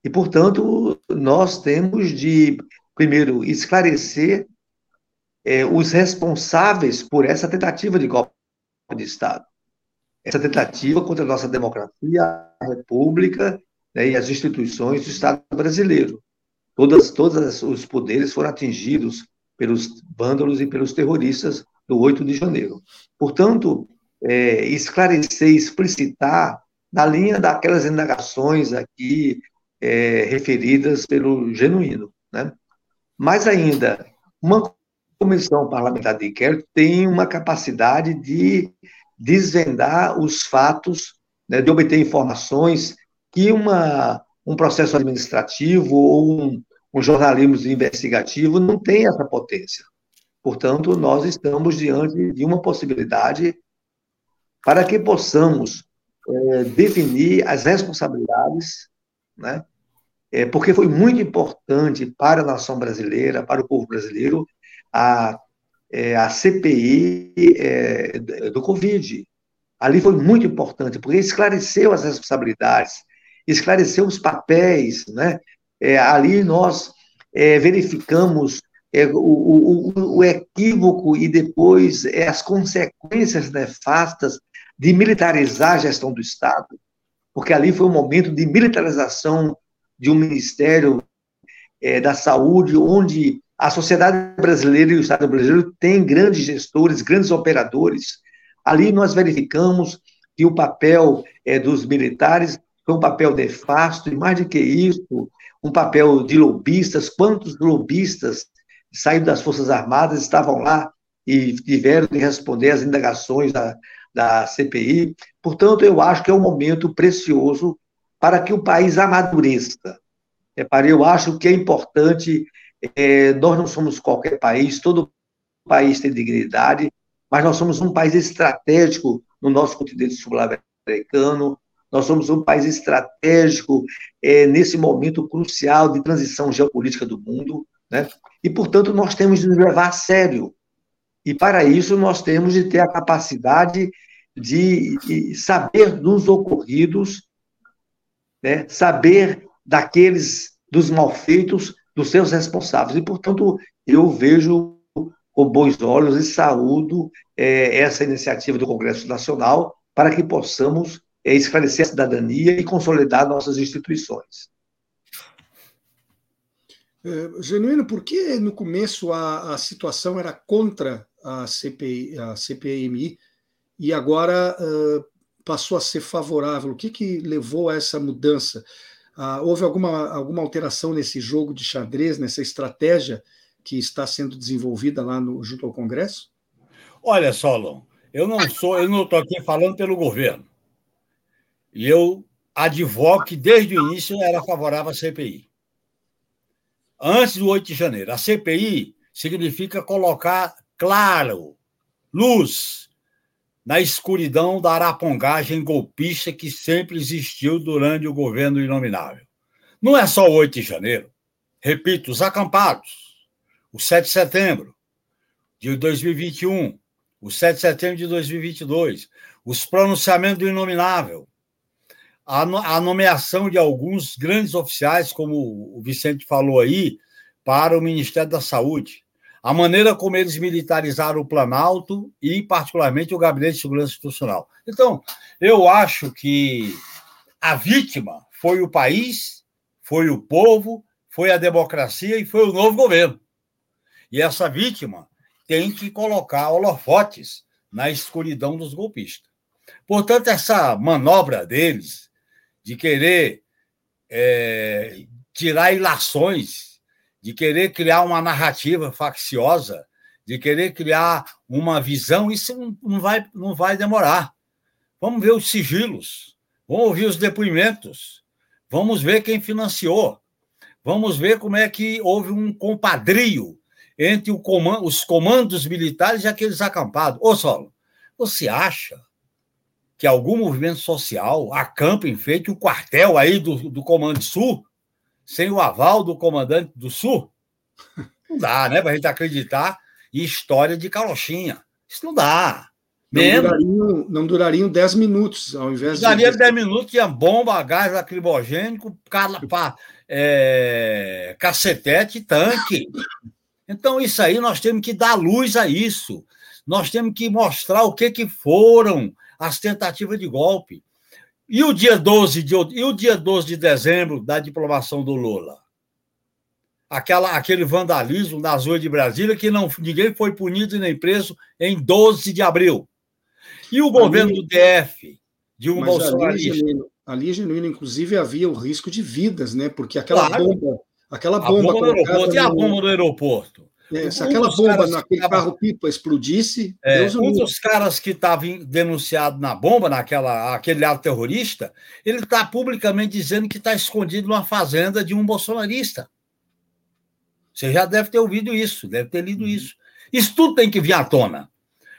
E, portanto, nós temos de, primeiro, esclarecer é, os responsáveis por essa tentativa de golpe de Estado. Essa tentativa contra a nossa democracia, a República né, e as instituições do Estado brasileiro. Todas, todos os poderes foram atingidos pelos vândalos e pelos terroristas do 8 de janeiro. Portanto, é, esclarecer, explicitar, na linha daquelas indagações aqui é, referidas pelo Genuíno. Né? Mais ainda, uma comissão parlamentar de inquérito tem uma capacidade de desvendar os fatos, né, de obter informações que uma, um processo administrativo ou um, um jornalismo investigativo não tem essa potência. Portanto, nós estamos diante de uma possibilidade para que possamos é, definir as responsabilidades, né? É, porque foi muito importante para a nação brasileira, para o povo brasileiro, a, é, a CPI é, do Covid. Ali foi muito importante, porque esclareceu as responsabilidades, esclareceu os papéis, né? é, ali nós é, verificamos é, o, o, o, equívoco e depois as consequências nefastas de militarizar a gestão do Estado, porque ali foi um momento de militarização de um Ministério é, da Saúde, onde a sociedade brasileira e o Estado brasileiro têm grandes gestores, grandes operadores. Ali nós verificamos que o papel é, dos militares foi um papel nefasto, e mais do que isso, um papel de lobistas. Quantos lobistas saíram das Forças Armadas estavam lá e tiveram de responder às indagações da, da CPI? Portanto, eu acho que é um momento precioso para que o país amadureça. É, eu acho que é importante, é, nós não somos qualquer país, todo país tem dignidade, mas nós somos um país estratégico no nosso continente sul-americano, nós somos um país estratégico é, nesse momento crucial de transição geopolítica do mundo, né? e, portanto, nós temos de nos levar a sério. E, para isso, nós temos de ter a capacidade de, de saber dos ocorridos, né? saber daqueles, dos malfeitos, dos seus responsáveis. E, portanto, eu vejo com bons olhos e saúdo é, essa iniciativa do Congresso Nacional para que possamos é, esclarecer a cidadania e consolidar nossas instituições. É, Genuíno, por que no começo a, a situação era contra a, CPI, a CPMI e agora uh, passou a ser favorável? O que, que levou a essa mudança? Uh, houve alguma, alguma alteração nesse jogo de xadrez, nessa estratégia que está sendo desenvolvida lá no, junto ao Congresso? Olha, Solon, eu não sou, eu não estou aqui falando pelo governo. E eu advogo que desde o início era favorável à CPI. Antes do 8 de janeiro. A CPI significa colocar claro, luz, na escuridão da arapongagem golpista que sempre existiu durante o governo inominável. Não é só o 8 de janeiro. Repito, os acampados, o 7 de setembro de 2021, o 7 de setembro de 2022, os pronunciamentos do inominável, a, nomeação de alguns grandes oficiais, como o Vicente falou aí, para o Ministério da Saúde. A maneira como eles militarizaram o Planalto e, particularmente, o Gabinete de Segurança Institucional. Então, eu acho que a vítima foi o país, foi o povo, foi a democracia e foi o novo governo. E essa vítima tem que colocar holofotes na escuridão dos golpistas. Portanto, essa manobra deles, de querer é, tirar ilações, de querer criar uma narrativa facciosa, de querer criar uma visão, isso não vai, não vai demorar. Vamos ver os sigilos, vamos ouvir os depoimentos, vamos ver quem financiou, vamos ver como é que houve um compadrio entre comando, os comandos militares e aqueles acampados. Ô, Solo, você acha que algum movimento social acampe em frente o quartel aí do, do Comando Sul, sem o aval do comandante do Sul? Não dá, né? Para a gente acreditar em história de carochinha. Isso não dá. Não durariam, não durariam 10 minutos, ao invés Duraria de. 10 minutos, tinha bomba, gás lacrimogênico, é, cacetete, tanque. Então, isso aí nós temos que dar luz a isso. Nós temos que mostrar o que, que foram as tentativas de golpe. E o dia 12 de, e o dia 12 de dezembro da diplomação do Lula? Aquela, aquele vandalismo nas ruas de Brasília que não, ninguém foi punido nem preso em 12 de abril. E o ali, governo do DF, de um bolsonarista. Ali genuíno, ali, genuíno, inclusive, havia o risco de vidas, né? Porque aquela claro. bomba. Aquela bomba. A bomba no aeroporto, no... E a bomba no aeroporto? É, se aquela bomba naquele tava... carro-pipa explodisse. É, um dos caras que estava denunciado na bomba, naquela aquele ato terrorista, ele está publicamente dizendo que está escondido numa fazenda de um bolsonarista. Você já deve ter ouvido isso, deve ter lido uhum. isso. Isso tudo tem que vir à tona.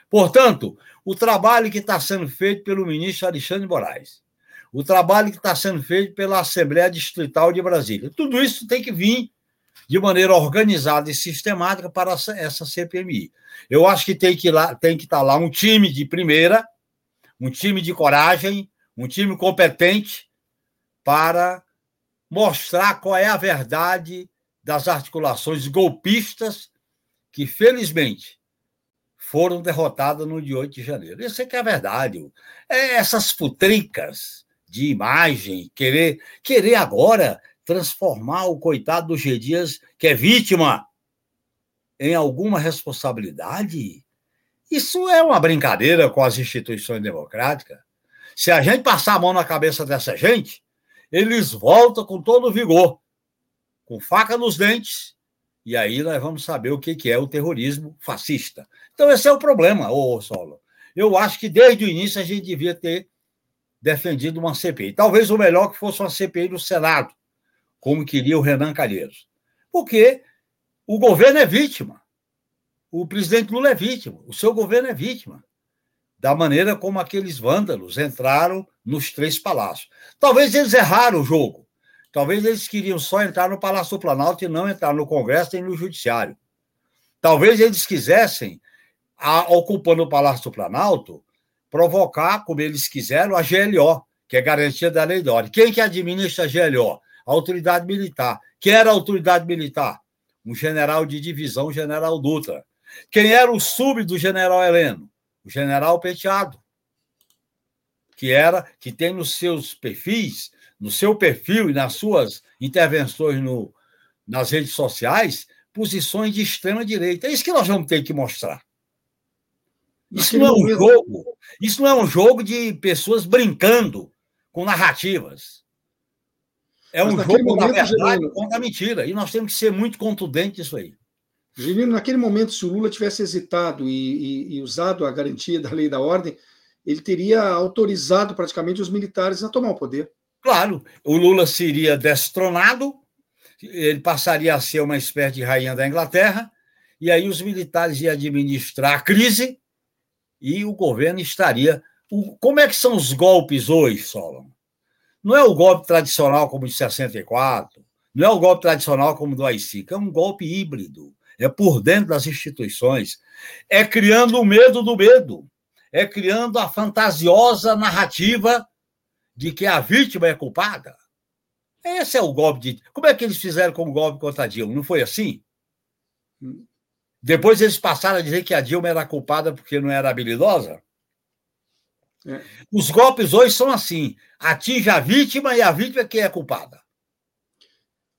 Portanto, o trabalho que está sendo feito pelo ministro Alexandre Moraes, o trabalho que está sendo feito pela Assembleia Distrital de Brasília, tudo isso tem que vir de maneira organizada e sistemática para essa CPMI. Eu acho que tem que, lá, tem que estar lá um time de primeira, um time de coragem, um time competente para mostrar qual é a verdade das articulações golpistas que, felizmente, foram derrotadas no dia 8 de janeiro. Isso é que é a verdade. É essas putricas de imagem, querer, querer agora transformar o coitado do G. Dias, que é vítima, em alguma responsabilidade. Isso é uma brincadeira com as instituições democráticas. Se a gente passar a mão na cabeça dessa gente, eles voltam com todo vigor, com faca nos dentes, e aí nós vamos saber o que é o terrorismo fascista. Então, esse é o problema, ô Solo. Eu acho que desde o início a gente devia ter defendido uma CPI. Talvez o melhor que fosse uma CPI do Senado, como queria o Renan Calheiros. Porque o governo é vítima. O presidente Lula é vítima. O seu governo é vítima da maneira como aqueles vândalos entraram nos três palácios. Talvez eles erraram o jogo. Talvez eles queriam só entrar no Palácio do Planalto e não entrar no Congresso e no Judiciário. Talvez eles quisessem, ocupando o Palácio do Planalto, provocar, como eles quiseram, a GLO, que é garantia da lei ordem. Quem que administra a GLO? A autoridade militar. Quem era a autoridade militar? Um general de divisão, general Dutra. Quem era o sub do general Heleno? o general Penteado, que era que tem nos seus perfis, no seu perfil e nas suas intervenções no, nas redes sociais, posições de extrema direita. É isso que nós vamos ter que mostrar. Isso não é um jogo. Isso não é um jogo de pessoas brincando com narrativas. É um jogo momento, da verdade contra a mentira. E nós temos que ser muito contundentes nisso aí. Girino, naquele momento, se o Lula tivesse hesitado e, e, e, usado a garantia da lei da ordem, ele teria autorizado praticamente os militares a tomar o poder. Claro, o Lula seria destronado, ele passaria a ser uma espécie de rainha da Inglaterra, e aí os militares iam administrar a crise e o governo estaria. Como é que são os golpes hoje, Solon? Não é o golpe tradicional como de 64, não é o golpe tradicional como do AI-5, é um golpe híbrido é por dentro das instituições, é criando o medo do medo, é criando a fantasiosa narrativa de que a vítima é culpada. Esse é o golpe de. Como é que eles fizeram com o golpe contra a Dilma? Não foi assim? Depois eles passaram a dizer que a Dilma era culpada porque não era habilidosa? É. Os golpes hoje são assim: atinge a vítima e a vítima é que é culpada.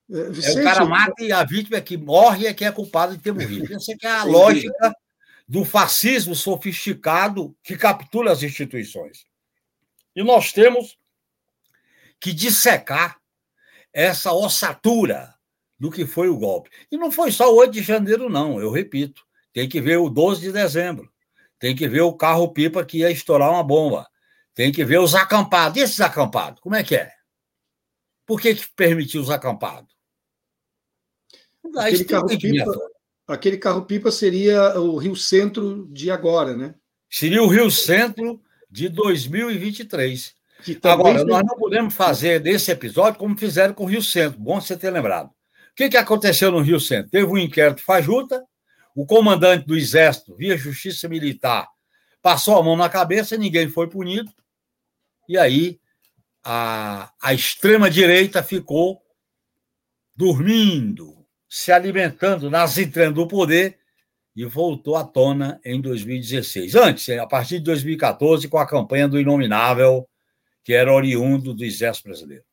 Vicente, é, é o cara mata e a vítima é que morre é que é culpado de ter morrido. <laughs> Essa é a lógica do fascismo sofisticado que captura as instituições. E nós temos que dissecar essa ossatura do que foi o golpe. E não foi só o 8 de janeiro, não, eu repito. Tem que ver o 12 de dezembro. Tem que ver o carro-pipa que ia estourar uma bomba. Tem que ver os acampados. E esses acampados, como é que é? Por que, que permitiu os acampados? Aquele carro-pipa aquele carro -pipa seria o Rio Centro de agora, né? Seria o Rio Centro de 2023. Agora, nós não podemos fazer desse episódio como fizeram com o Rio Centro. Bom você ter lembrado. O que, que aconteceu no Rio Centro? Teve um inquérito fajuta, o comandante do Exército, via Justiça Militar, passou a mão na cabeça, ninguém foi punido, e aí a, a extrema-direita ficou dormindo, se alimentando nas entranhas do poder e voltou à tona em 2016. Antes, a partir de 2014, com a campanha do Inominável, que era oriundo do Exército Brasileiro.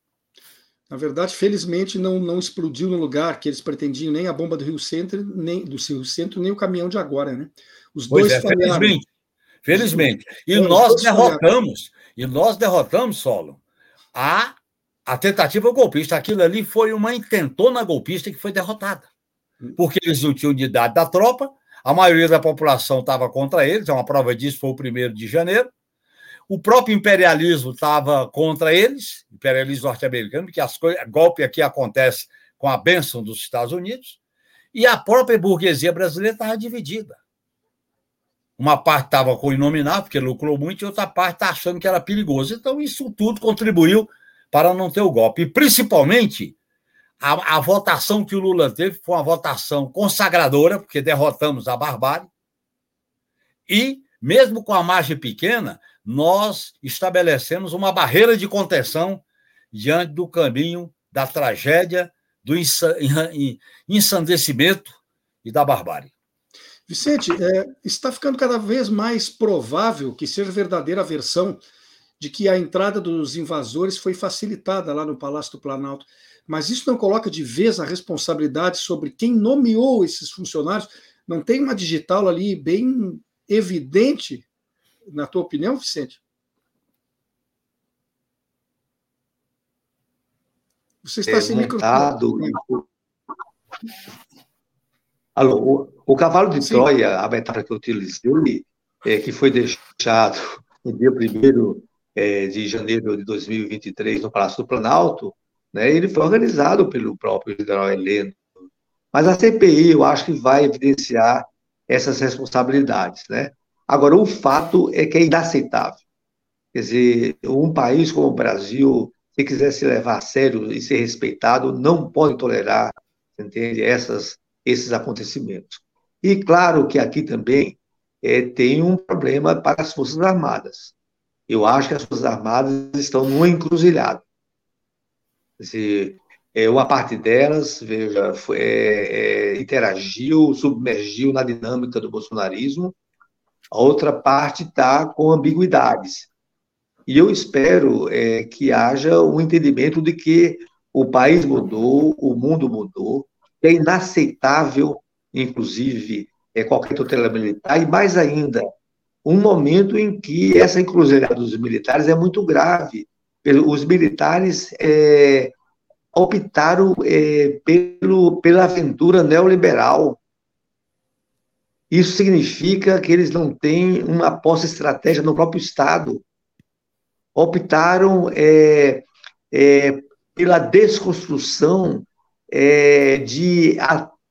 Na verdade, felizmente, não, não explodiu no lugar que eles pretendiam nem a bomba do Rio Centro, nem do Rio Centro, nem o caminhão de agora, né? Os pois dois é, felizmente. Felizmente. E Os nós derrotamos, e nós derrotamos, Solo, a a tentativa golpista, aquilo ali foi uma intentona golpista que foi derrotada. Porque eles não tinham unidade da tropa, a maioria da população estava contra eles, é uma prova disso foi o primeiro de janeiro. O próprio imperialismo estava contra eles, imperialismo norte-americano, que as coisas, golpe aqui acontece com a bênção dos Estados Unidos, e a própria burguesia brasileira estava dividida. Uma parte estava com o inominável, porque lucrou muito, e outra parte está achando que era perigoso. Então, isso tudo contribuiu para não ter o golpe. E, principalmente, a, a, votação que o Lula teve foi uma votação consagradora, porque derrotamos a barbárie. E, mesmo com a margem pequena, nós estabelecemos uma barreira de contenção diante do caminho da tragédia, do ensandecimento e da barbárie. Vicente, é, está ficando cada vez mais provável que seja verdadeira a versão de que a entrada dos invasores foi facilitada lá no Palácio do Planalto. Mas isso não coloca de vez a responsabilidade sobre quem nomeou esses funcionários? Não tem uma digital ali bem evidente, na tua opinião, Vicente? Você está sem microfone. Alô, o, o cavalo de Sim. Troia, a metáfora que eu utilizei, é, que foi deixado no dia 1 é, de janeiro de 2023 no Palácio do Planalto, né, ele foi organizado pelo próprio general Heleno. Mas a CPI, eu acho que vai evidenciar essas responsabilidades. Né? Agora, o fato é que é inaceitável. Quer dizer, um país como o Brasil, se quiser se levar a sério e ser respeitado, não pode tolerar, entende, essas, esses acontecimentos. E claro que aqui também é, tem um problema para as Forças Armadas. Eu acho que as Forças Armadas estão numa encruzilhada. É, uma parte delas, veja, foi, é, é, interagiu, submergiu na dinâmica do bolsonarismo, a outra parte está com ambiguidades. E eu espero é, que haja um entendimento de que o país mudou, o mundo mudou, é inaceitável, inclusive, é, qualquer tutela militar, e mais ainda, um momento em que essa encruzilhada dos militares é muito grave. Os militares é, optaram é, pelo, pela aventura neoliberal. Isso significa que eles não têm uma posse estratégica no próprio Estado. Optaram é, é, pela desconstrução é, de,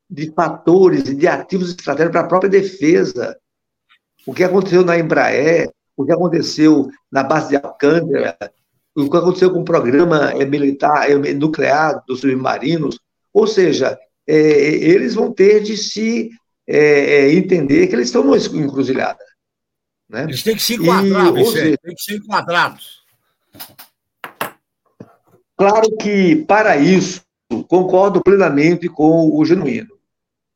de fatores e de ativos estratégicos para a própria defesa. O que aconteceu na Embraer, o que aconteceu na base de Alcântara, o que aconteceu com o programa é, militar é, nuclear dos submarinos, ou seja, é, eles vão ter de se é, entender que eles estão numa encruzilhada. Né? Eles têm que se enquadrar, e, têm que ser enquadrados. Claro que, para isso, concordo plenamente com o Genuíno.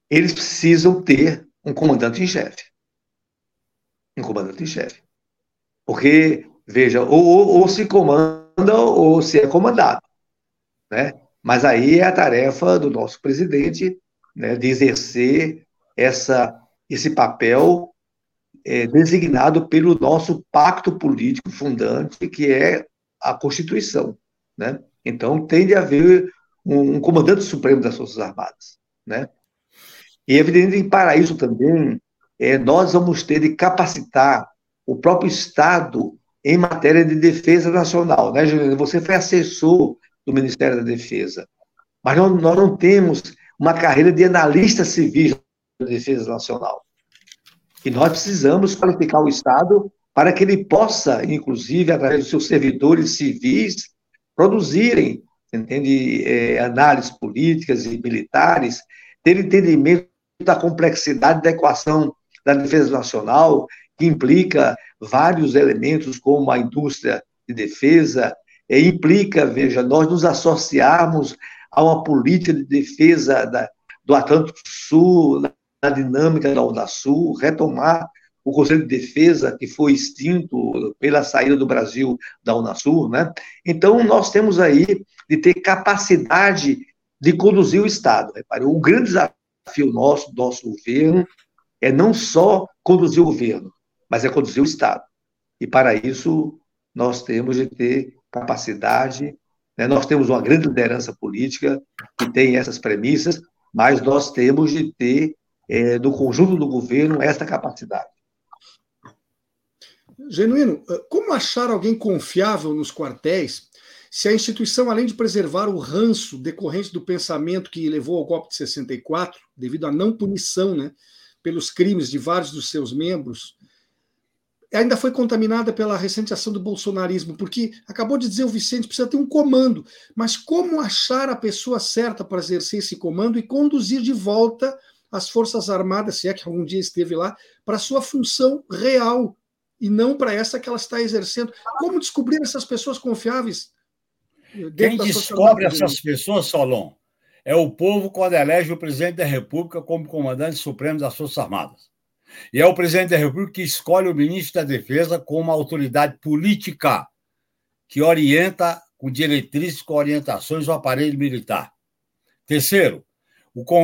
Eles precisam ter um comandante em chefe. Um comandante em chefe. Porque Veja, ou, ou se comanda ou se é comandado. Né? Mas aí é a tarefa do nosso presidente né, de exercer essa, esse papel é, designado pelo nosso pacto político fundante, que é a Constituição. Né? Então, tem de haver um, um comandante supremo das Forças Armadas. Né? E evidente que, para isso também, é, nós vamos ter de capacitar o próprio Estado em matéria de defesa nacional, né, Juliana? Você foi assessor do Ministério da Defesa, mas nós, não temos uma carreira de analista civil defesa nacional. E nós precisamos qualificar o Estado para que ele possa, inclusive, através dos seus servidores civis, produzirem, entende, é, análises políticas e militares, ter entendimento da complexidade da equação da defesa nacional, que implica vários elementos, como a indústria de defesa, é, implica, veja, nós nos associarmos a uma política de defesa da, do Atlântico Sul, na, dinâmica da Unasul, retomar o Conselho de Defesa, que foi extinto pela saída do Brasil da Unasul, né? Então, nós temos aí de ter capacidade de conduzir o Estado. Repare, o grande desafio nosso, do nosso governo, é não só conduzir o governo, mas é conduzir o Estado. E para isso, nós temos de ter capacidade, né? nós temos uma grande liderança política que tem essas premissas, mas nós temos de ter, é, no conjunto do governo, essa capacidade. Genuíno, como achar alguém confiável nos quartéis se a instituição, além de preservar o ranço decorrente do pensamento que levou ao golpe de 64, devido à não punição né, pelos crimes de vários dos seus membros, ainda foi contaminada pela recente ação do bolsonarismo, porque acabou de dizer o Vicente, precisa ter um comando. Mas como achar a pessoa certa para exercer esse comando e conduzir de volta as Forças Armadas, se é que algum dia esteve lá, para sua função real e não para essa que ela está exercendo? Como descobrir essas pessoas confiáveis? Quem descobre essas pessoas, Solon, é o povo quando elege o presidente da República como comandante supremo das Forças Armadas. E é o presidente da República que escolhe o ministro da Defesa como autoridade política que orienta com diretrizes, com orientações o aparelho militar. Terceiro,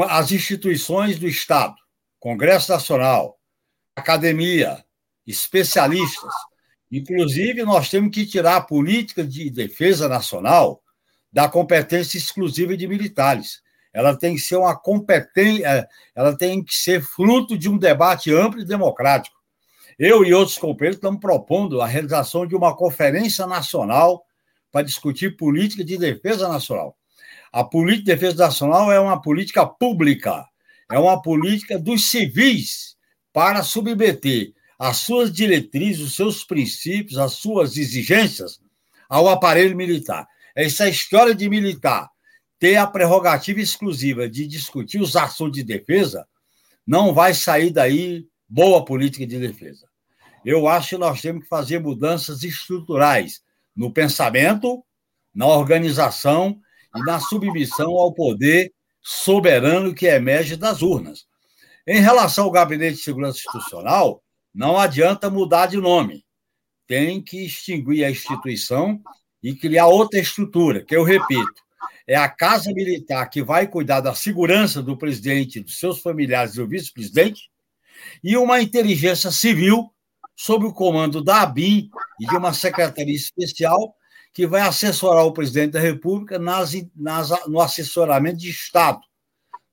as instituições do Estado, Congresso Nacional, academia, especialistas. Inclusive, nós temos que tirar a política de defesa nacional da competência exclusiva de militares. Ela tem que ser uma competência, é, ela tem que ser fruto de um debate amplo e democrático. Eu e outros companheiros estamos propondo a realização de uma conferência nacional para discutir política de defesa nacional. A política de defesa nacional é uma política pública, é uma política dos civis para submeter as suas diretrizes, os seus princípios, as suas exigências ao aparelho militar. Essa história de militar ter a prerrogativa exclusiva de discutir os assuntos de defesa não vai sair daí boa política de defesa. Eu acho que nós temos que fazer mudanças estruturais no pensamento, na organização e na submissão ao poder soberano que emerge das urnas. Em relação ao Gabinete de Segurança Institucional, não adianta mudar de nome. Tem que extinguir a instituição e criar outra estrutura, que eu repito, é a Casa Militar que vai cuidar da segurança do presidente, dos seus familiares e do vice-presidente, e uma inteligência civil sob o comando da ABIN e de uma secretaria especial que vai assessorar o presidente da República nas, nas, no assessoramento de Estado,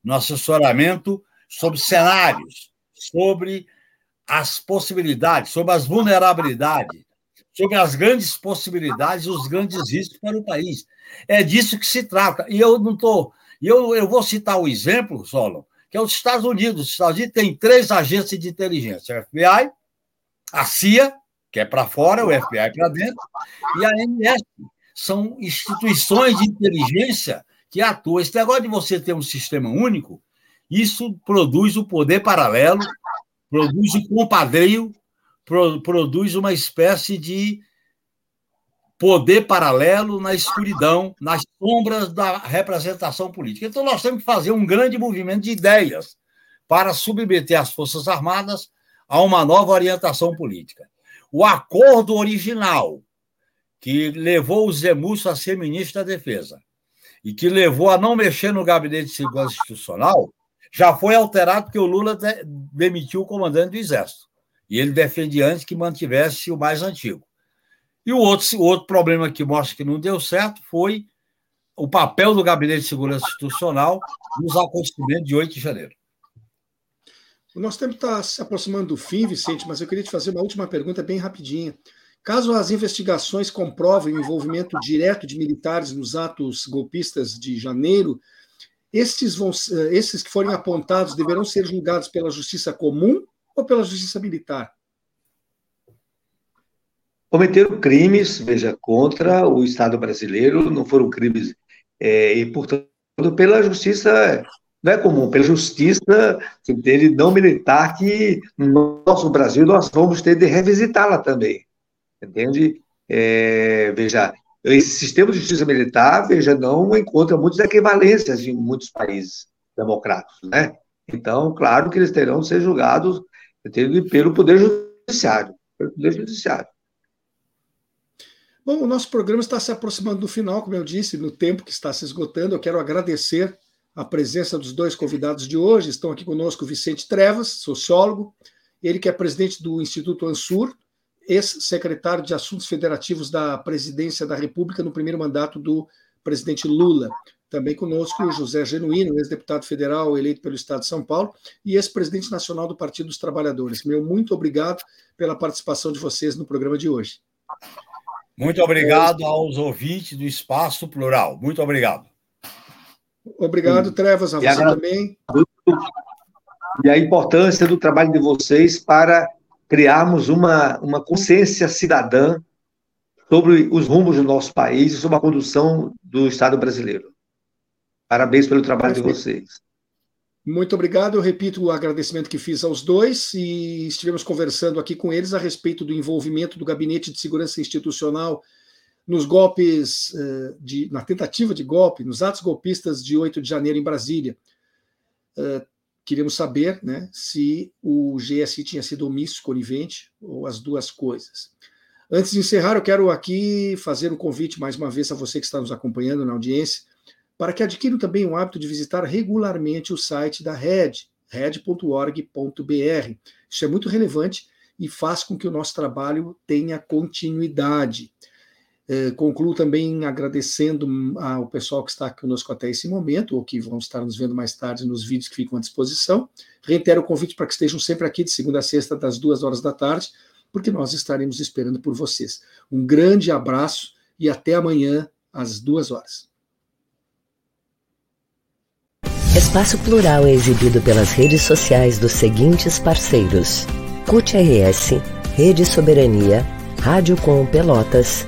no assessoramento sobre cenários, sobre as possibilidades, sobre as vulnerabilidades, sobre as grandes possibilidades e os grandes riscos para o país. É disso que se trata. E eu não estou. Eu, eu vou citar o um exemplo, Solon, que é os Estados Unidos. Os Estados Unidos têm três agências de inteligência: a FBI, a CIA, que é para fora, o FBI para dentro, e a MS. São instituições de inteligência que atuam. Esse negócio de você ter um sistema único, isso produz o poder paralelo, produz o compadreio, produz uma espécie de poder paralelo na escuridão, nas sombras da representação política. Então, nós temos que fazer um grande movimento de ideias para submeter as Forças Armadas a uma nova orientação política. O acordo original que levou o Múcio a ser ministro da Defesa e que levou a não mexer no gabinete de segurança institucional já foi alterado porque o Lula demitiu o comandante do Exército. E ele defende antes que mantivesse o mais antigo. E o outro, o outro problema que mostra que não deu certo foi o papel do Gabinete de Segurança Institucional nos acontecimentos de 8 de janeiro. O nosso tempo está se aproximando do fim, Vicente, mas eu queria te fazer uma última pergunta bem rapidinha. Caso as investigações comprovem o envolvimento direto de militares nos atos golpistas de janeiro, estes, vão, esses que forem apontados deverão ser julgados pela justiça comum ou pela justiça militar? Cometeram crimes, veja, contra o Estado brasileiro, não foram crimes, é, e, portanto, pela justiça não é comum, pela justiça dele não militar, que no nosso Brasil nós vamos ter de revisitá-la também. Entende? É, veja, esse sistema de justiça militar, veja, não encontra muitas equivalências em muitos países democráticos, né? Então, claro que eles terão de ser julgados pelo Poder Judiciário. Pelo Poder Judiciário. Bom, o nosso programa está se aproximando do final, como eu disse, no tempo que está se esgotando. Eu quero agradecer a presença dos dois convidados de hoje. Estão aqui conosco Vicente Trevas, sociólogo, ele que é presidente do Instituto Ansur, ex-secretário de Assuntos Federativos da Presidência da República no primeiro mandato do presidente Lula. Também conosco o José Genuíno, ex-deputado federal eleito pelo Estado de São Paulo e ex-presidente nacional do Partido dos Trabalhadores. Meu muito obrigado pela participação de vocês no programa de hoje. Muito obrigado aos ouvintes do Espaço Plural. Muito obrigado. Obrigado, Trevas, a você a... também. E a importância do trabalho de vocês para criarmos uma, uma consciência cidadã sobre os rumos do nosso país e sobre a condução do Estado brasileiro. Parabéns pelo trabalho de vocês. Muito obrigado. Eu repito o agradecimento que fiz aos dois e estivemos conversando aqui com eles a respeito do envolvimento do Gabinete de Segurança Institucional nos golpes, uh, de, na tentativa de golpe, nos atos golpistas de 8 de janeiro em Brasília. Uh, queríamos saber né, se o GSI tinha sido omisso, conivente, ou as duas coisas. Antes de encerrar, eu quero aqui fazer um convite mais uma vez a você que está nos acompanhando na audiência, para que adquiram também o hábito de visitar regularmente o site da Red, red.org.br. Isso é muito relevante e faz com que o nosso trabalho tenha continuidade. É, concluo também agradecendo ao pessoal que está conosco até esse momento, ou que vão estar nos vendo mais tarde nos vídeos que ficam à disposição. Reitero o convite para que estejam sempre aqui de segunda a sexta, das duas horas da tarde, porque nós estaremos esperando por vocês. Um grande abraço e até amanhã, às duas horas. Espaço Plural é exibido pelas redes sociais dos seguintes parceiros: CUT RS, Rede Soberania, Rádio Com Pelotas,